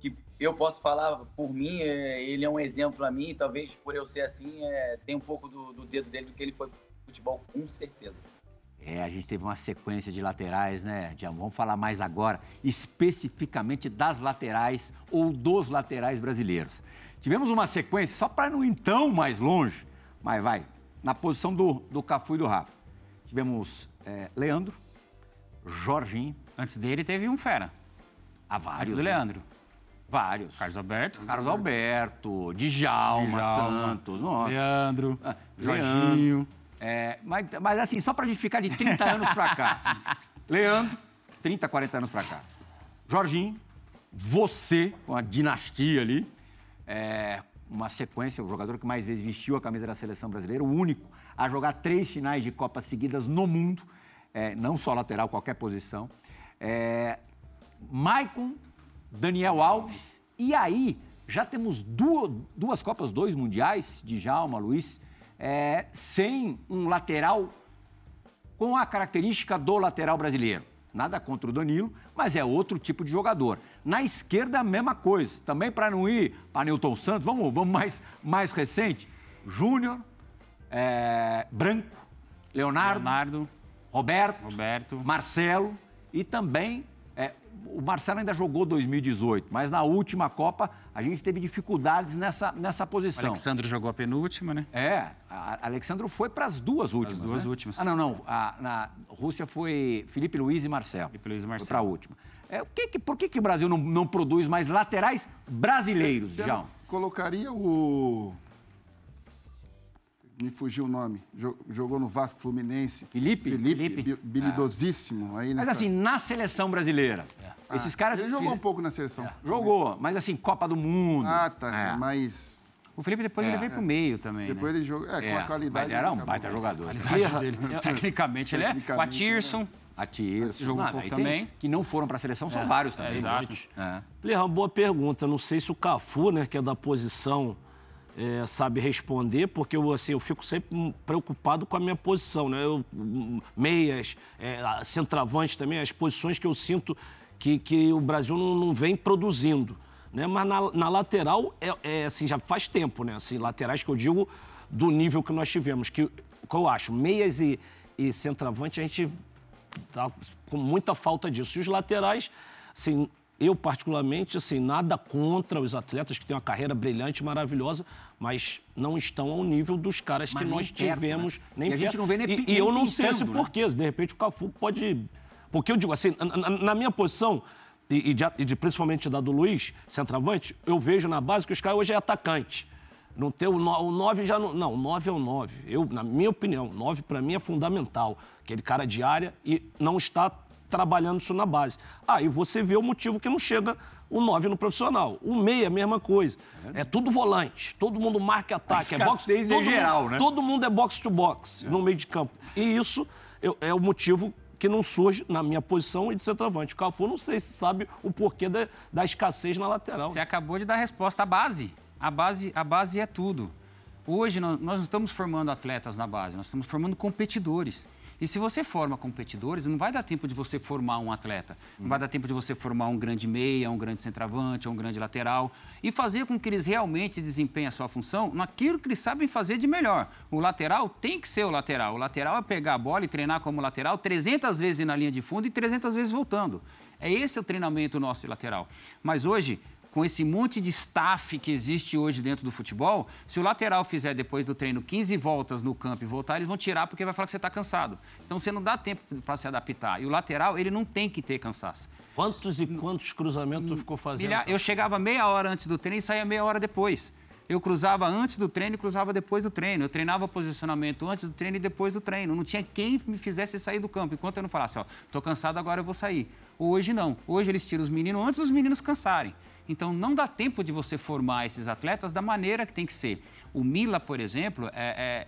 que eu posso falar por mim, é, ele é um exemplo a mim, talvez por eu ser assim, é, tem um pouco do, do dedo dele do que ele foi futebol, com certeza. É, a gente teve uma sequência de laterais, né, Diamo? Vamos falar mais agora, especificamente das laterais ou dos laterais brasileiros. Tivemos uma sequência, só para não ir tão mais longe, mas vai, na posição do, do Cafu e do Rafa. Tivemos é, Leandro, Jorginho, Antes dele teve um fera. há Antes vários. do né? Leandro. Vários. Carlos Alberto. Carlos Alberto, Djalma, Djalma, Santos, nossa. Leandro. Ah, Jorginho. É, mas, mas assim, só pra gente ficar de 30 anos pra cá. Leandro, 30, 40 anos pra cá. Jorginho, você, com a dinastia ali, é, uma sequência, o jogador que mais vezes vestiu a camisa da seleção brasileira, o único a jogar três finais de Copa seguidas no mundo, é, não só lateral, qualquer posição. É, Maicon, Daniel Alves, e aí já temos duas, duas Copas, dois Mundiais, de Djalma, Luiz, é, sem um lateral com a característica do lateral brasileiro. Nada contra o Danilo, mas é outro tipo de jogador. Na esquerda, a mesma coisa. Também para não ir para Newton Santos, vamos, vamos mais, mais recente. Júnior, é, Branco, Leonardo, Leonardo. Roberto, Roberto. Marcelo e também o Marcelo ainda jogou 2018, mas na última Copa a gente teve dificuldades nessa, nessa O posição. Alexandre jogou a penúltima, né? É, a a Alexandro foi para as duas últimas. duas né? últimas. Ah, não, não. A- na Rússia foi Felipe Luiz e Marcelo. Felipe Luiz e Marcelo. Foi para a última. É, o que que- por que, que o Brasil não, não produz mais laterais brasileiros, Você João? colocaria o. Me fugiu o nome. Jo- Jogou no Vasco Fluminense. Felipe? Felipe, Felipe. bi- bilidosíssimo. Aí Mas nessa... assim, na seleção brasileira, É. esses caras... Ele jogou fiz- um pouco na seleção. Jogou, mas assim, Copa do Mundo. Ah, tá. É. Mas O Felipe depois É. ele veio pro meio também, depois né? ele jogou. É, com É, a qualidade. mas era um baita jogador. A qualidade dele. Tecnicamente ele é. O Tecnicamente, Atirson. A Tirso. Jogou um Ah, pouco aí também. Que não foram para a seleção, são vários também. é, exato. É. Uma boa pergunta. Não sei se o Cafu, né, que é da posição, é, sabe responder, porque eu, assim, eu fico sempre hum, preocupado com a minha posição, né? Eu, hum, meias, é, centroavante também, as posições que eu sinto que, que o Brasil não, não vem produzindo. Né? Mas na, na lateral, é, é, assim, já faz tempo, né? Assim, laterais que eu digo do nível que nós tivemos. Que, que eu acho, meias e, e centroavante, a gente tá com muita falta disso. E os laterais, assim, eu particularmente, assim, nada contra os atletas que têm uma carreira brilhante, maravilhosa, mas não estão ao nível dos caras Mas que nem nós perto, tivemos. né? Nem E a gente perto. não vê nem E, pi- e eu nem não sei se né? De repente o Cafu pode... Porque eu digo assim, na, na- na minha posição, e, e de, e de- principalmente da do Luiz, centroavante, eu vejo na base que os caras hoje é atacante. Não ter o 9 já não. Não, o 9 é o 9. Eu, na minha opinião, o 9 para mim é fundamental. Aquele cara de área e não está trabalhando isso na base. Aí você vê o motivo que não chega o 9 no profissional. O meia, a mesma coisa. É tudo volante. Todo mundo marca e ataque. É boxe, é todo mundo- geral, né? Todo mundo é box to box no meio de campo. E isso eu- é o motivo que não surge na minha posição e de centroavante. O Cafu não sei se sabe o porquê da, da escassez na lateral. Você acabou de dar a resposta. A base. A base, a base é tudo. Hoje nós, nós não estamos formando atletas na base, nós estamos formando competidores. E se você forma competidores, não vai dar tempo de você formar um atleta. Não vai dar tempo de você formar um grande meia, um grande centroavante, um grande lateral. E fazer com que eles realmente desempenhem a sua função naquilo que eles sabem fazer de melhor. O lateral tem que ser o lateral. O lateral é pegar a bola e treinar como lateral 300 vezes na linha de fundo e 300 vezes voltando. É esse o treinamento nosso de lateral. Mas hoje, com esse monte de staff que existe hoje dentro do futebol, se o lateral fizer depois do treino 15 voltas no campo e voltar, eles vão tirar porque vai falar que você está cansado. Então você não dá tempo para se adaptar. E o lateral, ele não tem que ter cansaço. Quantos e quantos cruzamentos tu ficou fazendo? Milha... Eu chegava meia hora antes do treino e saía meia hora depois. Eu cruzava antes do treino e cruzava depois do treino. Eu treinava posicionamento antes do treino e depois do treino. Não tinha quem me fizesse sair do campo. Enquanto eu não falasse, ó, tô cansado, agora eu vou sair. Hoje não. Hoje eles tiram os meninos antes dos meninos cansarem. Então, não dá tempo de você formar esses atletas da maneira que tem que ser. O Mila, por exemplo, é,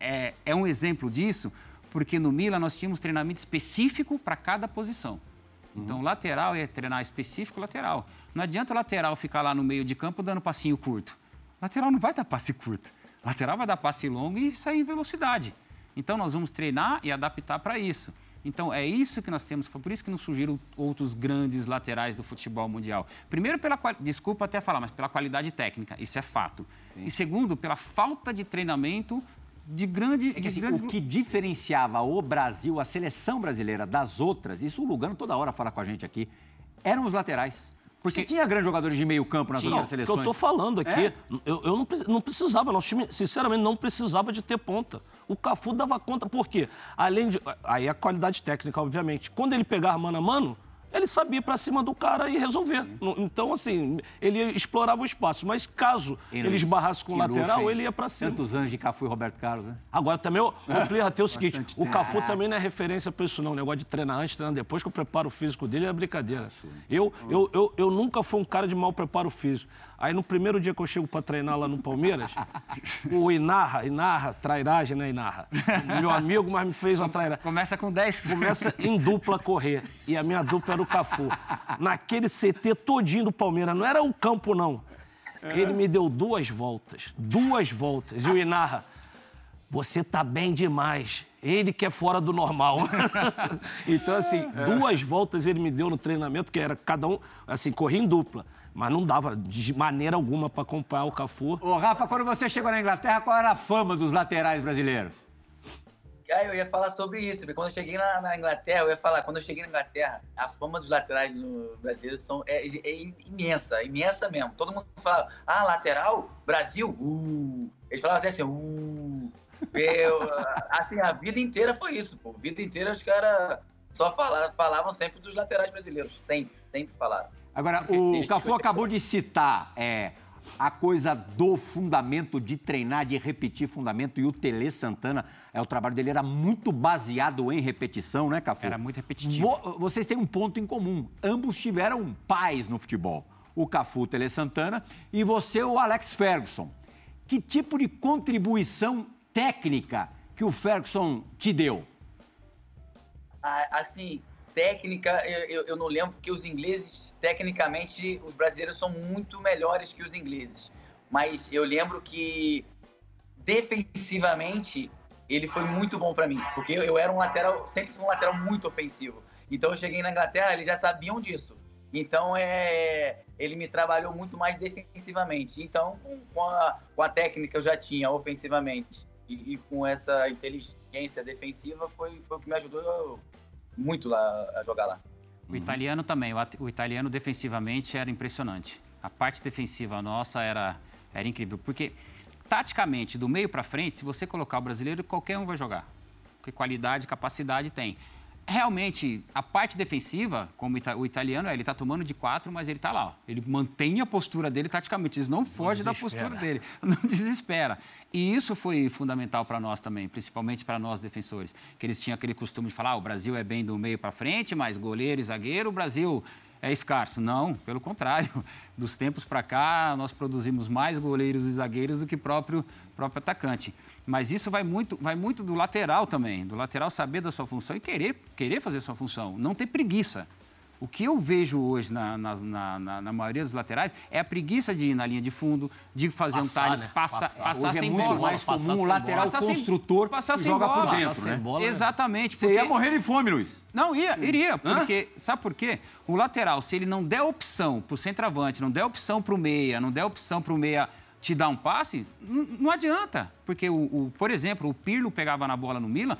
é, é, é um exemplo disso, porque no Mila nós tínhamos treinamento específico para cada posição. Então, lateral é treinar específico lateral. Não adianta o lateral ficar lá no meio de campo dando passinho curto. Lateral não vai dar passe curto. Lateral vai dar passe longo e sair em velocidade. Então, nós vamos treinar e adaptar para isso. Então, é isso que nós temos, por isso que não surgiram outros grandes laterais do futebol mundial. Primeiro, pela desculpa até falar, mas pela qualidade técnica, isso é fato. Sim. E segundo, pela falta de treinamento de grande. É que, assim, grandes... O que diferenciava o Brasil, a seleção brasileira, das outras, isso o Lugano toda hora fala com a gente aqui, eram os laterais. Porque tinha grandes jogadores de meio campo nas tinha, outras seleções. O que eu estou falando aqui, é? eu, eu não, não, precisava, nosso time, sinceramente, não precisava de ter ponta. O Cafu dava conta, por quê? Além de. Aí a qualidade técnica, obviamente. Quando ele pegava mano a mano, ele sabia ir para cima do cara e resolver. Então, assim, ele explorava o espaço. Mas caso ele esbarrasse com o lateral, luxo, ele ia para cima. Tantos anos de Cafu e Roberto Carlos, né? Agora, também, o tem o seguinte: o Cafu também não é referência para isso, não. O negócio de treinar antes, treinar depois, que o preparo físico dele é brincadeira. Eu, eu, eu, eu nunca fui um cara de mau preparo físico. Aí no primeiro dia que eu chego para treinar lá no Palmeiras, o Inarra, Inarra, trairagem, né, Inarra? Meu amigo, mas me fez uma trairagem. Começa com 10. Começa em dupla correr. E a minha dupla era o Cafu. Naquele CT todinho do Palmeiras, não era o campo, não. Ele me deu duas voltas. Duas voltas. E o Inarra, você tá bem demais. Ele que é fora do normal. então, assim, duas voltas ele me deu no treinamento, que era cada um, assim, corria em dupla. Mas não dava de maneira alguma para acompanhar o Cafu. Ô, Rafa, quando você chegou na Inglaterra, qual era a fama dos laterais brasileiros? Ah, eu ia falar sobre isso, porque quando eu cheguei na, na, Inglaterra, eu ia falar, quando eu cheguei na Inglaterra, a fama dos laterais no brasileiros são, é, é, imensa, imensa mesmo. Todo mundo fala, ah, lateral, Brasil, uh. Eles falavam até assim, uh. Eu, assim, a vida inteira foi isso, pô. A vida inteira os caras só falavam, falavam sempre dos laterais brasileiros, sempre, sempre falaram. Agora, o Cafu acabou de citar é, a coisa do fundamento, de treinar, de repetir fundamento, e o Tele Santana, é, o trabalho dele era muito baseado em repetição, né, Cafu? Era muito repetitivo. Vo vocês têm um ponto em comum. Ambos tiveram pais no futebol. O Cafu, o Tele Santana, e você, o Alex Ferguson. Que tipo de contribuição técnica que o Ferguson te deu? Ah, assim, técnica, eu, eu não lembro porque os ingleses tecnicamente os brasileiros são muito melhores que os ingleses. Mas eu lembro que defensivamente ele foi muito bom para mim, porque eu era um lateral, sempre fui um lateral muito ofensivo. Então eu cheguei na Inglaterra, eles já sabiam disso. Então é, ele me trabalhou muito mais defensivamente. Então com a, com a técnica eu já tinha ofensivamente e, e com essa inteligência defensiva foi, foi o que me ajudou muito lá a jogar lá. O uhum. italiano também. O, italiano defensivamente era impressionante. A parte defensiva nossa era, era incrível. Porque, taticamente, do meio para frente, se você colocar o brasileiro, qualquer um vai jogar. Porque qualidade, capacidade tem realmente, a parte defensiva, como o italiano, ele está tomando de quatro, mas ele está lá. Ó. Ele mantém a postura dele taticamente. Ele não foge não da postura dele. Não desespera. E isso foi fundamental para nós também, principalmente para nós defensores. Que eles tinham aquele costume de falar: ah, o Brasil é bem do meio para frente, mas goleiro e zagueiro, o Brasil é escasso. Não, pelo contrário. Dos tempos para cá, nós produzimos mais goleiros e zagueiros do que próprio próprio atacante. Mas isso vai muito, vai muito do lateral também, do lateral saber da sua função e querer, querer fazer sua função, não ter preguiça. O que eu vejo hoje na, na, na, na, maioria dos laterais é a preguiça de ir na linha de fundo, de fazer passar, um talho, né? passa, passar, passar hoje sem é muito bola. mais comum o lateral passar construtor passar sem joga bola. por dentro, né? Bola, Exatamente. Porque... Você ia morrer de fome, Luiz. Não, ia, iria. Porque, Hã? sabe por quê? O lateral, se ele não der opção para o centroavante, não der opção para o meia, não der opção para o meia te dar um passe, não adianta. Porque, o, o, por exemplo, o Pirlo pegava na bola no Milan,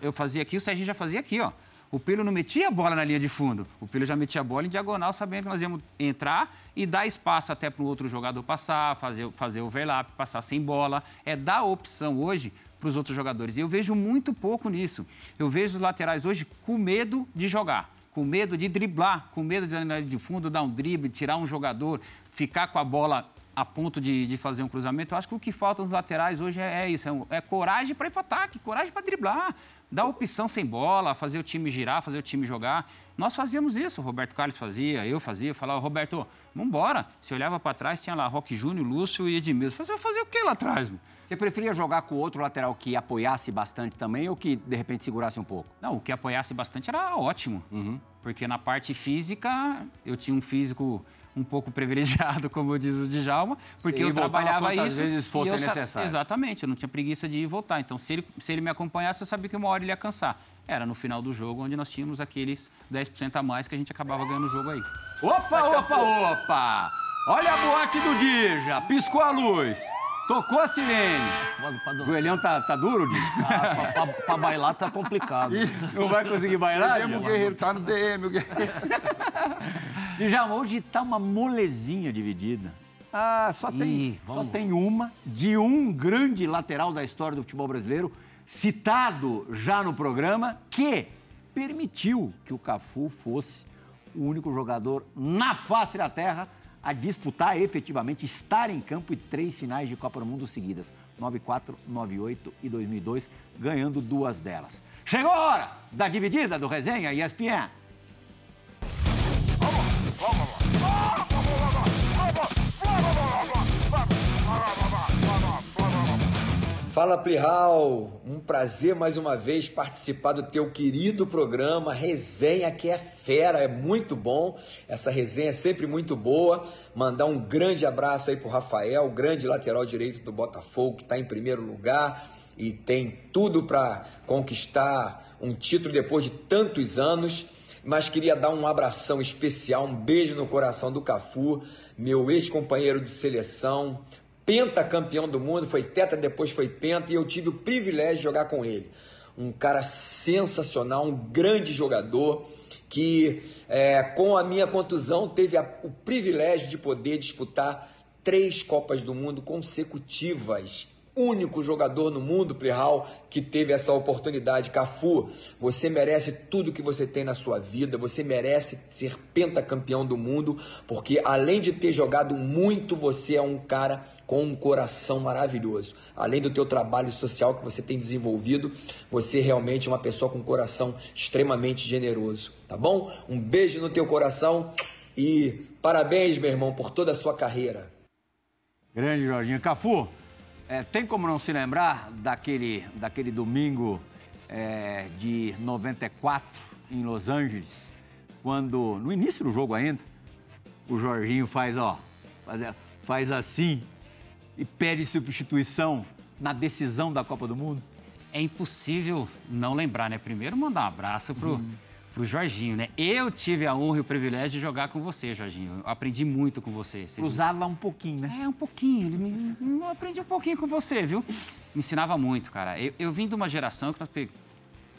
eu fazia aqui, o Serginho já fazia aqui, ó. O Pirlo não metia a bola na linha de fundo. O Pirlo já metia a bola em diagonal, sabendo que nós íamos entrar e dar espaço até para o outro jogador passar, fazer, fazer overlap, passar sem bola. É dar opção hoje para os outros jogadores. E eu vejo muito pouco nisso. Eu vejo os laterais hoje com medo de jogar, com medo de driblar, com medo de na linha de fundo dar um drible, tirar um jogador, ficar com a bola a ponto de, de fazer um cruzamento. Eu acho que o que falta nos laterais hoje é, é isso: é, é coragem para ir para ataque, coragem para driblar dar opção sem bola, fazer o time girar, fazer o time jogar. Nós fazíamos isso, o Roberto Carlos fazia, eu fazia, falava, Roberto, embora. Se olhava para trás, tinha lá Roque Júnior, Lúcio e Edmilson. Você vai fazer o que lá atrás? Você preferia jogar com outro lateral que apoiasse bastante também ou que de repente segurasse um pouco? Não, o que apoiasse bastante era ótimo. Uhum. Porque na parte física, eu tinha um físico um pouco privilegiado, como diz o Djalma, porque eu trabalhava isso. vezes fosse necessário. Exatamente, eu não tinha preguiça de ir e voltar. Então, se ele, se ele me acompanhasse, eu sabia que uma hora ele ia cansar. Era no final do jogo, onde nós tínhamos aqueles 10% a mais que a gente acabava ganhando o jogo aí. Opa, opa, opa! Olha a boate do Dija, piscou a luz. Tocou a sirene. O joelhão tá, tá duro, Dija? Ah, pra, pra, pra, bailar tá complicado. Não vai conseguir bailar? O Guerreiro tá no DM, o Guerreiro. Djalma, hoje tá uma molezinha dividida. Ah, só tem, Ih, só tem uma de um grande lateral da história do futebol brasileiro, citado já no programa, que permitiu que o Cafu fosse o único jogador na face da terra a disputar efetivamente, estar em campo e três finais de Copa do Mundo seguidas, 94, 98 e 2002, ganhando duas delas. Chegou a hora da dividida do Resenha ESPN. Fala Plihal, um prazer mais uma vez participar do teu querido programa Resenha que é fera, é muito bom. Essa resenha é sempre muito boa. Mandar um grande abraço aí pro Rafael, grande lateral direito do Botafogo, que está em primeiro lugar e tem tudo para conquistar um título depois de tantos anos mas queria dar um abração especial, um beijo no coração do Cafu, meu ex-companheiro de seleção, pentacampeão do mundo, foi teta, depois foi penta, e eu tive o privilégio de jogar com ele. Um cara sensacional, um grande jogador, que é, com a minha contusão teve a, o privilégio de poder disputar três Copas do Mundo consecutivas único jogador no mundo, Plihal, que teve essa oportunidade. Cafu, você merece tudo que você tem na sua vida, você merece ser pentacampeão do mundo, porque além de ter jogado muito, você é um cara com um coração maravilhoso. Além do teu trabalho social que você tem desenvolvido, você realmente é uma pessoa com um coração extremamente generoso, tá bom? Um beijo no teu coração e parabéns, meu irmão, por toda a sua carreira. Grande Jorginho. Cafu, é, tem como não se lembrar daquele, daquele domingo é, de 94 em Los Angeles, quando, no início do jogo ainda, o Jorginho faz, ó, faz, faz assim e pede substituição na decisão da Copa do Mundo? É impossível não lembrar, né? Primeiro, mandar um abraço pro. Hum pro Jorginho, né? Eu tive a honra e o privilégio de jogar com você, Jorginho. Eu aprendi muito com você. Vocês Usava me... um pouquinho, né? É, um pouquinho. Me... Eu aprendi um pouquinho com você, viu? Me ensinava muito, cara. Eu, eu vim de uma geração que nós pegamos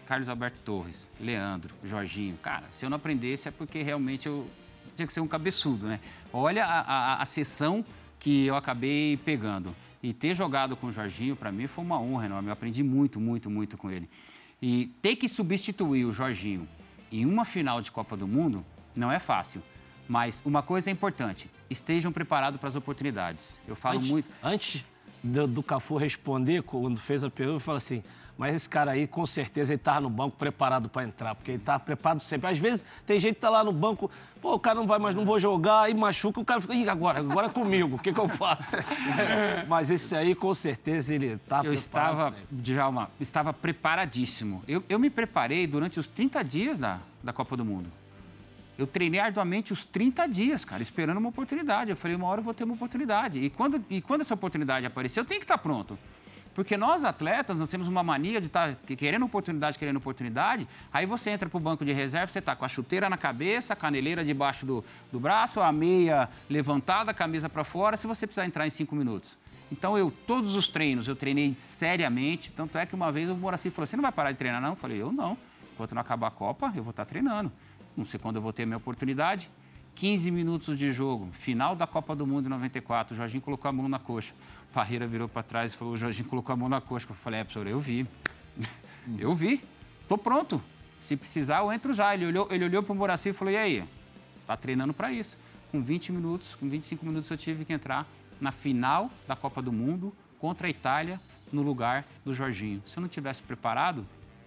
Carlos Alberto Torres, Leandro, Jorginho. Cara, se eu não aprendesse é porque realmente eu tinha que ser um cabeçudo, né? Olha a, a, a sessão que eu acabei pegando. E ter jogado com o Jorginho, para mim, foi uma honra enorme. Eu aprendi muito, muito, muito com ele. E ter que substituir o Jorginho em uma final de Copa do Mundo não é fácil. Mas uma coisa é importante: estejam preparados para as oportunidades. Eu falo antes, muito. Antes, do, do Cafu responder, quando fez a pergunta, falou assim, mas esse cara aí, com certeza, ele estava no banco preparado para entrar, porque ele estava preparado sempre. Às vezes, tem gente que está lá no banco, pô, o cara não vai mais, não vou jogar, e machuca, o cara fica, e agora? Agora é comigo, o que, que eu faço? mas esse aí, com certeza, ele está Eu estava, Djalma, estava preparadíssimo. Eu, eu me preparei durante os 30 dias da, da Copa do Mundo. Eu treinei arduamente os 30 dias, cara, esperando uma oportunidade. Eu falei, uma hora eu vou ter uma oportunidade. E quando, e quando essa oportunidade aparecer, eu tenho que estar pronto. Porque nós, atletas, nós temos uma mania de estar querendo oportunidade, querendo oportunidade. Aí você entra para o banco de reserva, você está com a chuteira na cabeça, a caneleira debaixo do, do braço, a meia levantada, a camisa para fora, se você precisar entrar em cinco minutos. Então, eu, todos os treinos, eu treinei seriamente. Tanto é que uma vez o Moraci falou: Você não vai parar de treinar, não? Eu falei: Eu não. Enquanto não acabar a Copa, eu vou estar treinando não sei quando eu vou ter a minha oportunidade. 15 minutos de jogo, final da Copa do Mundo em 94. O Jorginho colocou a mão na coxa. O Parreira virou para trás e falou: o Jorginho colocou a mão na coxa. Eu falei: é, professor, eu vi. eu vi. Tô pronto. Se precisar, eu entro já. Ele olhou, ele olhou para o Moraci e falou: e aí? Tá treinando para isso. Com 20 minutos, com 25 minutos, eu tive que entrar na final da Copa do Mundo contra a Itália no lugar do Jorginho. Se eu não tivesse preparado,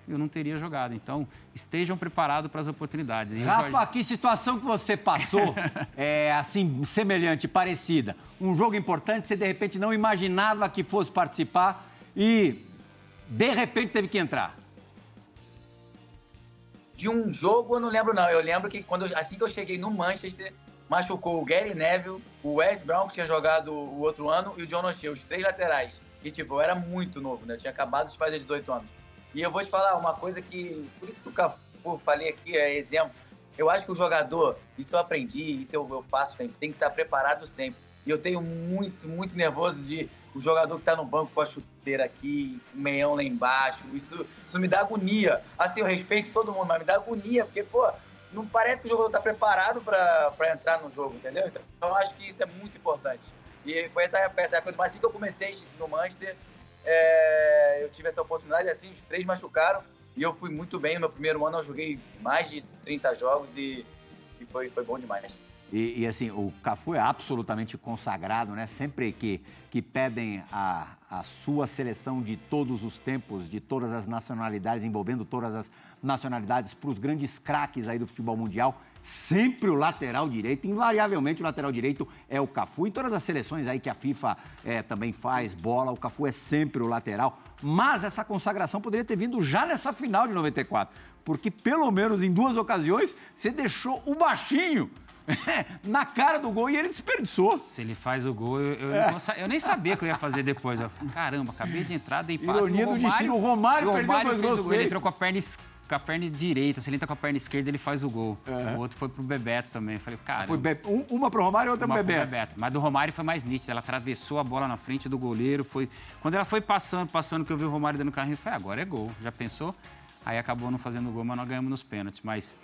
eu não teria jogado. Então, estejam preparados para as oportunidades. E Rafa, Jorge... que situação que você passou, é, assim, semelhante, parecida? Um jogo importante, você de repente não imaginava que fosse participar e de repente teve que entrar. De um jogo eu não lembro não. Eu lembro que quando assim que eu cheguei no Manchester, machucou o Gary Neville, o Wes Brown que tinha jogado o outro ano e o John O'Shea, os três laterais. E tipo, eu era muito novo, né? Eu tinha acabado de fazer 18 anos. E eu vou te falar uma coisa que, por isso que o Cafu, falei aqui, é exemplo. Eu acho que o jogador, isso eu aprendi, isso eu, eu faço sempre, tem que estar preparado sempre. E eu tenho muito, muito nervoso de o jogador que está no banco com a chuteira aqui, o meião lá embaixo. Isso, isso me dá agonia. Assim, eu respeito todo mundo, mas me dá agonia, porque, pô, não parece que o jogador está preparado para entrar no jogo, entendeu? Então, eu acho que isso é muito importante. E foi essa, essa época, mas assim que eu comecei no Manchester, é, eu tive essa oportunidade, assim, os três machucaram e eu fui muito bem. No meu primeiro ano eu joguei mais de 30 jogos e, e foi, foi bom demais. E, e, assim, o Cafu é absolutamente consagrado, né? Sempre que, que pedem a, a sua seleção de todos os tempos, de todas as nacionalidades, envolvendo todas as nacionalidades, para os grandes craques aí do futebol mundial, sempre o lateral direito, invariavelmente o lateral direito é o Cafu. Em todas as seleções aí que a FIFA é, também faz bola, o Cafu é sempre o lateral. Mas essa consagração poderia ter vindo já nessa final de 94, porque pelo menos em duas ocasiões você deixou o baixinho na cara do gol e ele desperdiçou. Se ele faz o gol, eu, eu, é. eu nem sabia que eu ia fazer depois. Eu, caramba, acabei de entrar, dei passe. Ironia do destino, o Romário, o Romário perdeu dois gols. Ele entrou com a perna esquerda com a perna direita, se ele entra com a perna esquerda, ele faz o gol. Uhum. O outro foi pro Bebeto também. Eu falei, cara. Foi Be... Uma pro Romário e outra pro Bebeto. Bebeto. Mas do Romário foi mais nítido. Ela atravessou a bola na frente do goleiro. Foi... Quando ela foi passando, passando, que eu vi o Romário dando carrinho, eu falei, agora é gol. Já pensou? Aí acabou não fazendo gol, mas nós ganhamos nos pênaltis. Mas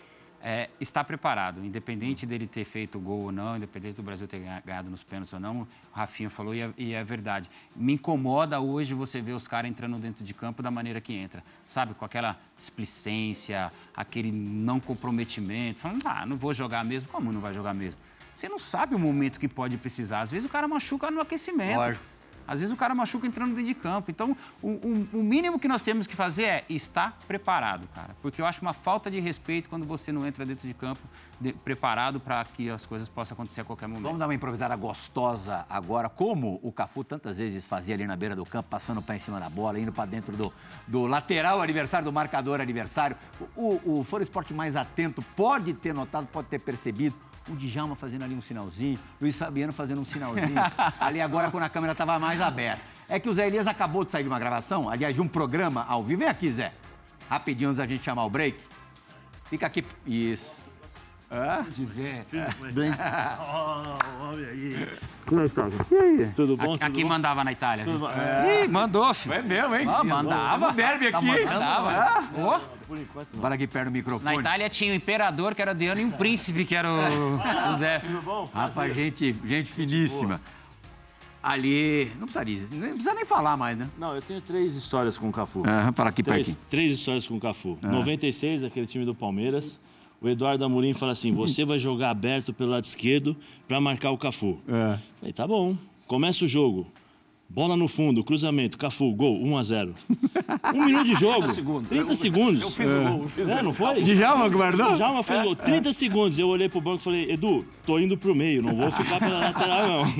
é, está preparado, independente dele ter feito gol ou não, independente do Brasil ter ganhado nos pênaltis ou não, o Rafinha falou e é, e é verdade. Me incomoda hoje você ver os caras entrando dentro de campo da maneira que entra, sabe? Com aquela displicência, aquele não comprometimento, falando, ah, não vou jogar mesmo. Como não vai jogar mesmo? Você não sabe o momento que pode precisar. Às vezes o cara machuca no aquecimento. Às vezes o cara machuca entrando dentro de campo. Então, o, o, o, mínimo que nós temos que fazer é estar preparado, cara. Porque eu acho uma falta de respeito quando você não entra dentro de campo de, preparado para que as coisas possam acontecer a qualquer momento. Vamos dar uma improvisada gostosa agora, como o Cafu tantas vezes fazia ali na beira do campo, passando para em cima da bola, indo para dentro do, do lateral adversário, do marcador adversário. O, o Esporte mais atento pode ter notado, pode ter percebido o Djalma fazendo ali um sinalzinho, Luiz Fabiano fazendo um sinalzinho, ali agora quando a câmera estava mais aberta. É que o Zé Elias acabou de sair de uma gravação, aliás, de um programa ao vivo. Vem aqui, Zé. Rapidinho antes da gente chamar o break. Fica aqui. Isso. Hã? Dizer. Bem. oh, olha aí. Como é que tá? E aí? Tudo bom? Aqui, aqui mandava na Itália. Tudo bom? É. Ih, mandou, filho. É mesmo, hein? Ah, mandava. O derby aqui. Tá mandava. Ah. Oh. Fala aqui perto do microfone. Na Itália tinha o imperador, que era Diano, e um príncipe, que era o, o Zé. Tudo bom? Rapaz, gente, gente finíssima. Ali, não precisaria, não precisa nem falar mais, né? Não, eu tenho três histórias com o Cafu. Aham, fala aqui três, pertinho. Três histórias com o Cafu. Uhum. 96, aquele time do Palmeiras o Eduardo Amorim fala assim: você vai jogar aberto pelo lado esquerdo para marcar o Cafu. É. Falei, tá bom, começa o jogo. Bola no fundo, cruzamento, Cafu, gol, 1 a 0 Um minuto de jogo. 30 segundos. 30 segundos. Eu fiz o gol. Eu fiz É, não foi? Djalma guardou? Djalma fez o gol. 30 segundos. Eu olhei pro banco e falei, Edu, tô indo pro meio, não vou ficar pela lateral, não.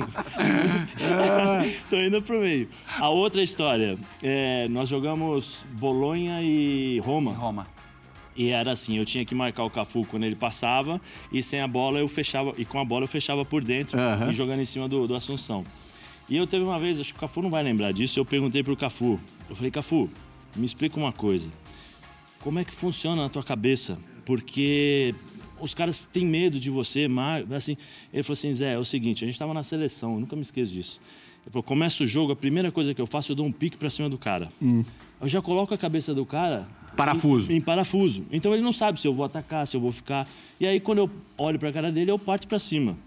tô indo pro meio. A outra história, é, nós jogamos Bolonha e Roma. Roma. E era assim, eu tinha que marcar o Cafu quando ele passava e sem a bola eu fechava, e com a bola eu fechava por dentro Aham. e jogando em cima do, do Assunção. E eu teve uma vez, acho que o Cafu não vai lembrar disso, eu perguntei pro Cafu, eu falei, Cafu, me explica uma coisa, como é que funciona na tua cabeça? Porque os caras têm medo de você, mas assim, ele falou assim, Zé, é o seguinte, a gente estava na seleção, eu nunca me esqueço disso. Ele falou, começa o jogo, a primeira coisa que eu faço, eu dou um pique pra cima do cara. Eu já coloco a cabeça do cara Parafuso. em, em parafuso. Então ele não sabe se eu vou atacar, se eu vou ficar. E aí quando eu olho pra cara dele, eu parto pra cima.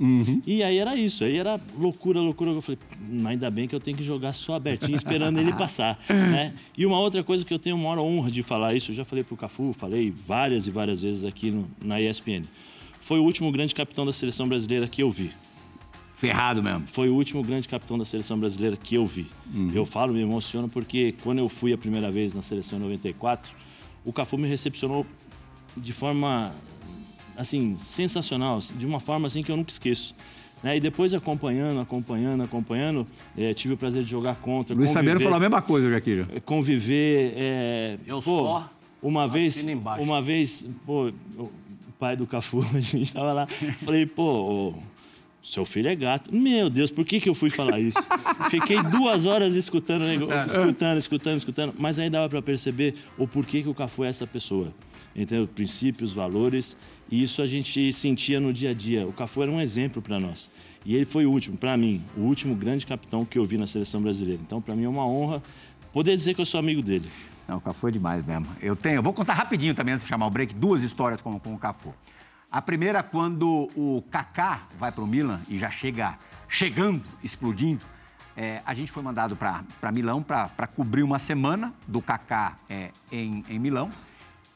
E aí era isso, aí era loucura, loucura. Eu falei, "Hum, ainda bem que eu tenho que jogar só abertinho, esperando ele passar. né? E uma outra coisa que eu tenho uma hora honra de falar isso, eu já falei pro Cafu, falei várias e várias vezes aqui no- na ESPN. Foi o último grande capitão da seleção brasileira que eu vi Ferrado mesmo. foi o último grande capitão da seleção brasileira que eu vi. Eu falo, me emociono, porque quando eu fui a primeira vez na seleção em 94, o Cafu me recepcionou de forma, assim, sensacional, de uma forma assim que eu nunca esqueço. Né? E depois acompanhando, acompanhando, acompanhando, eh, tive o prazer de jogar contra. Luiz Fabiano conviver- falou a mesma coisa aqui, já. conviver. é, Eu pô, só uma vez, embaixo. uma vez, pô, o pai do Cafu, a gente tava lá, falei, pô, seu filho é gato. Meu Deus, por que, que eu fui falar isso? Fiquei duas horas escutando, escutando, escutando, escutando, mas aí dava para perceber o porquê que o Cafu é essa pessoa. Entendeu? Princípios, valores, e isso a gente sentia no dia a dia. O Cafu era um exemplo para nós. E ele foi o último, para mim, o último grande capitão que eu vi na seleção brasileira. Então, para mim é uma honra poder dizer que eu sou amigo dele. Não, o Cafu é demais mesmo. Eu tenho, eu vou contar rapidinho também antes de chamar o break, duas histórias com, com o Cafu. A primeira, quando o Kaká vai para o Milan e já chega chegando, explodindo, é, a gente foi mandado para Milão para cobrir uma semana do Kaká é, em, em Milão,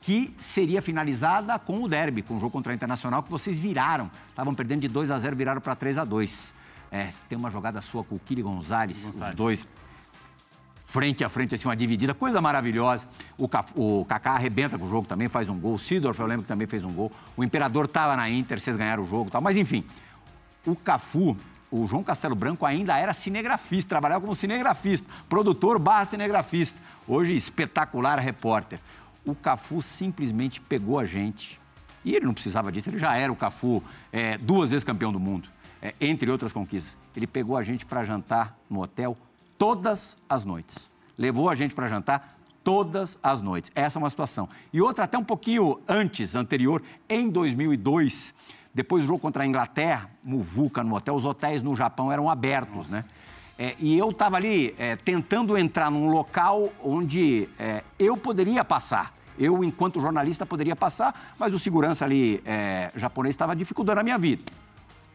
que seria finalizada com o derby, com o jogo contra a Internacional, que vocês viraram. Estavam perdendo de 2 a 0 viraram para 3 a 2 É, tem uma jogada sua com o Kiri Gonzalez, os dois frente a frente, assim, uma dividida, coisa maravilhosa. O, o Kaká arrebenta com o jogo também, faz um gol. O Sidorf, eu lembro que também fez um gol. O Imperador estava na Inter, vocês ganharam o jogo e tal. Mas, enfim, o Cafu, o João Castelo Branco ainda era cinegrafista, trabalhava como cinegrafista, produtor barra cinegrafista. Hoje, espetacular repórter. O Cafu simplesmente pegou a gente, e ele não precisava disso, ele já era o Cafu, é, duas vezes campeão do mundo, é, entre outras conquistas. Ele pegou a gente para jantar no hotel todas as noites. Levou a gente para jantar todas as noites. Essa é uma situação. E outra até um pouquinho antes, anterior, em 2002, depois do jogo contra a Inglaterra, Muvuca no hotel, os hotéis no Japão eram abertos, né? É, e eu estava ali é, tentando entrar num local onde é, eu poderia passar. Eu, enquanto jornalista, poderia passar, mas o segurança ali é, japonês estava dificultando a minha vida.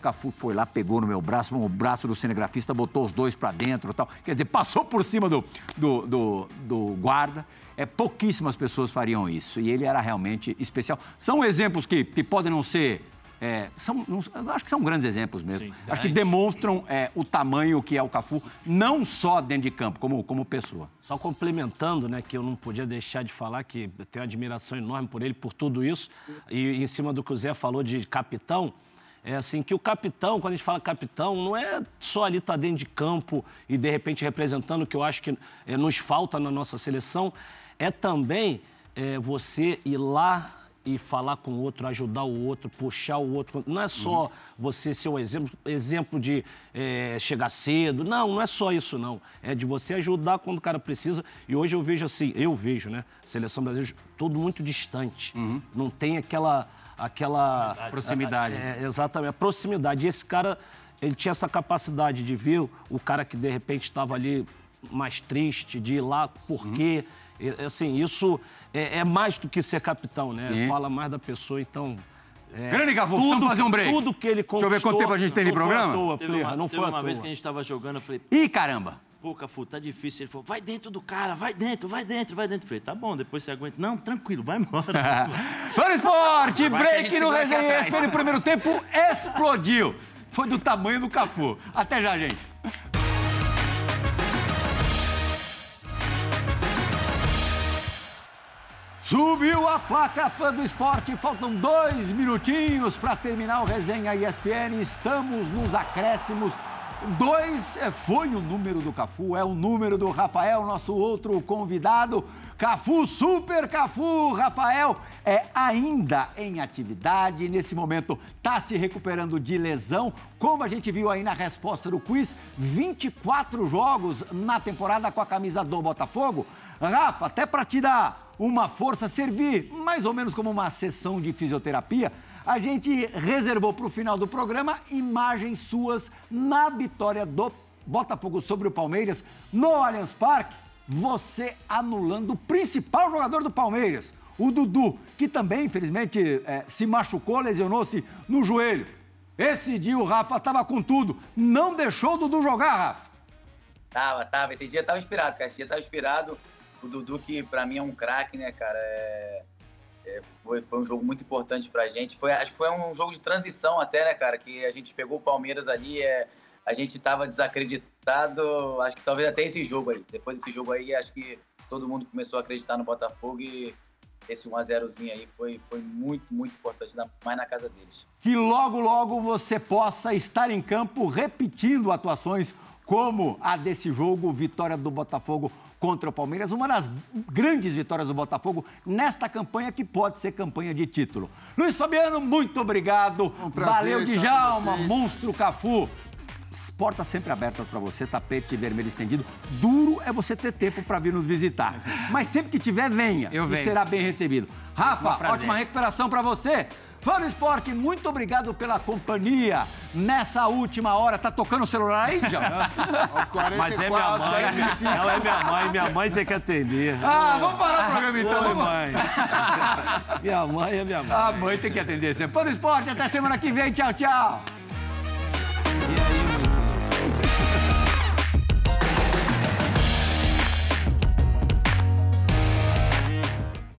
O Cafu foi lá, pegou no meu braço, o braço do cinegrafista, botou os dois para dentro e tal. Quer dizer, passou por cima do, do, do, do guarda. É, pouquíssimas pessoas fariam isso. E ele era realmente especial. São exemplos que, que podem não ser. é, são, não- acho que são grandes exemplos mesmo. Sim. acho que demonstram é, o tamanho que é o Cafu, não só dentro de campo, como, como pessoa. Só complementando, né, que eu não podia deixar de falar que eu tenho uma admiração enorme por ele, por tudo isso. E em cima do que o Zé falou de capitão, é assim, que o capitão, quando a gente fala capitão, não é só ali estar dentro de campo e de repente representando o que eu acho que é, nos falta na nossa seleção, é também é, você ir lá e falar com o outro, ajudar o outro, puxar o outro. Não é só você ser o exemplo, exemplo de é, chegar cedo. Não, não é só isso, não. É de você ajudar quando o cara precisa. E hoje eu vejo assim, eu vejo, né? Seleção brasileira, todo muito distante. Não tem aquela. Aquela Proximidade. É, exatamente, a proximidade. E esse cara, ele tinha essa capacidade de ver o cara que de repente estava ali mais triste, de ir lá, por quê? E, Assim, isso é, é mais do que ser capitão, né? Sim. Fala mais da pessoa, então. é, Grande Cafu, precisamos fazer um break. Tudo que ele Deixa eu conquistou. ver quanto tempo a gente tem de não foi programa. à toa, Teve uma, não teve foi à uma vez que a gente tava jogando, eu falei, Ih, caramba! Pô, Cafu, tá difícil. Ele falou, vai dentro do cara, vai dentro, vai dentro, vai dentro. Eu falei, tá bom, depois você aguenta. Não, tranquilo, vai embora. do esporte, break no Resenha ESPN. Primeiro tempo explodiu. Foi do tamanho do Cafu. Até já, gente. Subiu a placa fã do esporte, faltam dois minutinhos para terminar o resenha ESPN. Estamos nos acréscimos Dois é, foi o número do Cafu, é o número do Rafael, nosso outro convidado. Cafu, super Cafu, Rafael é ainda em atividade, nesse momento está se recuperando de lesão, como a gente viu aí na resposta do quiz, 24 jogos na temporada com a camisa do Botafogo. Rafa, até para te dar uma força, servir mais ou menos como uma sessão de fisioterapia, a gente reservou para o final do programa imagens suas na vitória do Botafogo sobre o Palmeiras no Allianz Parque você anulando o principal jogador do Palmeiras, o Dudu, que também, infelizmente, é, se machucou, lesionou-se no joelho. Esse dia o Rafa tava com tudo, não deixou o Dudu jogar, Rafa. Tava, tava. Esse dia tava inspirado, cara. Esse dia tava inspirado. O Dudu, que pra mim é um craque, né, cara? É... É, foi, foi um jogo muito importante pra gente. Foi, acho que foi um jogo de transição até, né, cara? Que a gente pegou o Palmeiras ali, é, a gente estava desacreditado, acho que talvez até esse jogo aí. Depois desse jogo aí, acho que todo mundo começou a acreditar no Botafogo e esse 1x0zinho aí foi, foi muito, muito importante, mais na casa deles. Que logo, logo você possa estar em campo repetindo atuações como a desse jogo, vitória do Botafogo contra o Palmeiras, uma das grandes vitórias do Botafogo nesta campanha que pode ser campanha de título. Luiz Fabiano, muito obrigado. Um Valeu, Djalma, monstro Cafu portas sempre abertas para você, tapete vermelho estendido. Duro é você ter tempo para vir nos visitar. Mas sempre que tiver, venha. Eu venho. E será bem recebido. Rafa, ótima recuperação para você. Fã do Esporte, muito obrigado pela companhia nessa última hora. Tá tocando o celular aí, já? Aos 44, Mas é minha mãe. Ela é minha mãe, minha mãe tem que atender. Ah, vamos parar o programa então. Oi, mãe. minha mãe é minha mãe. A mãe tem que atender sempre. Fã do Esporte, até semana que vem. Tchau, tchau.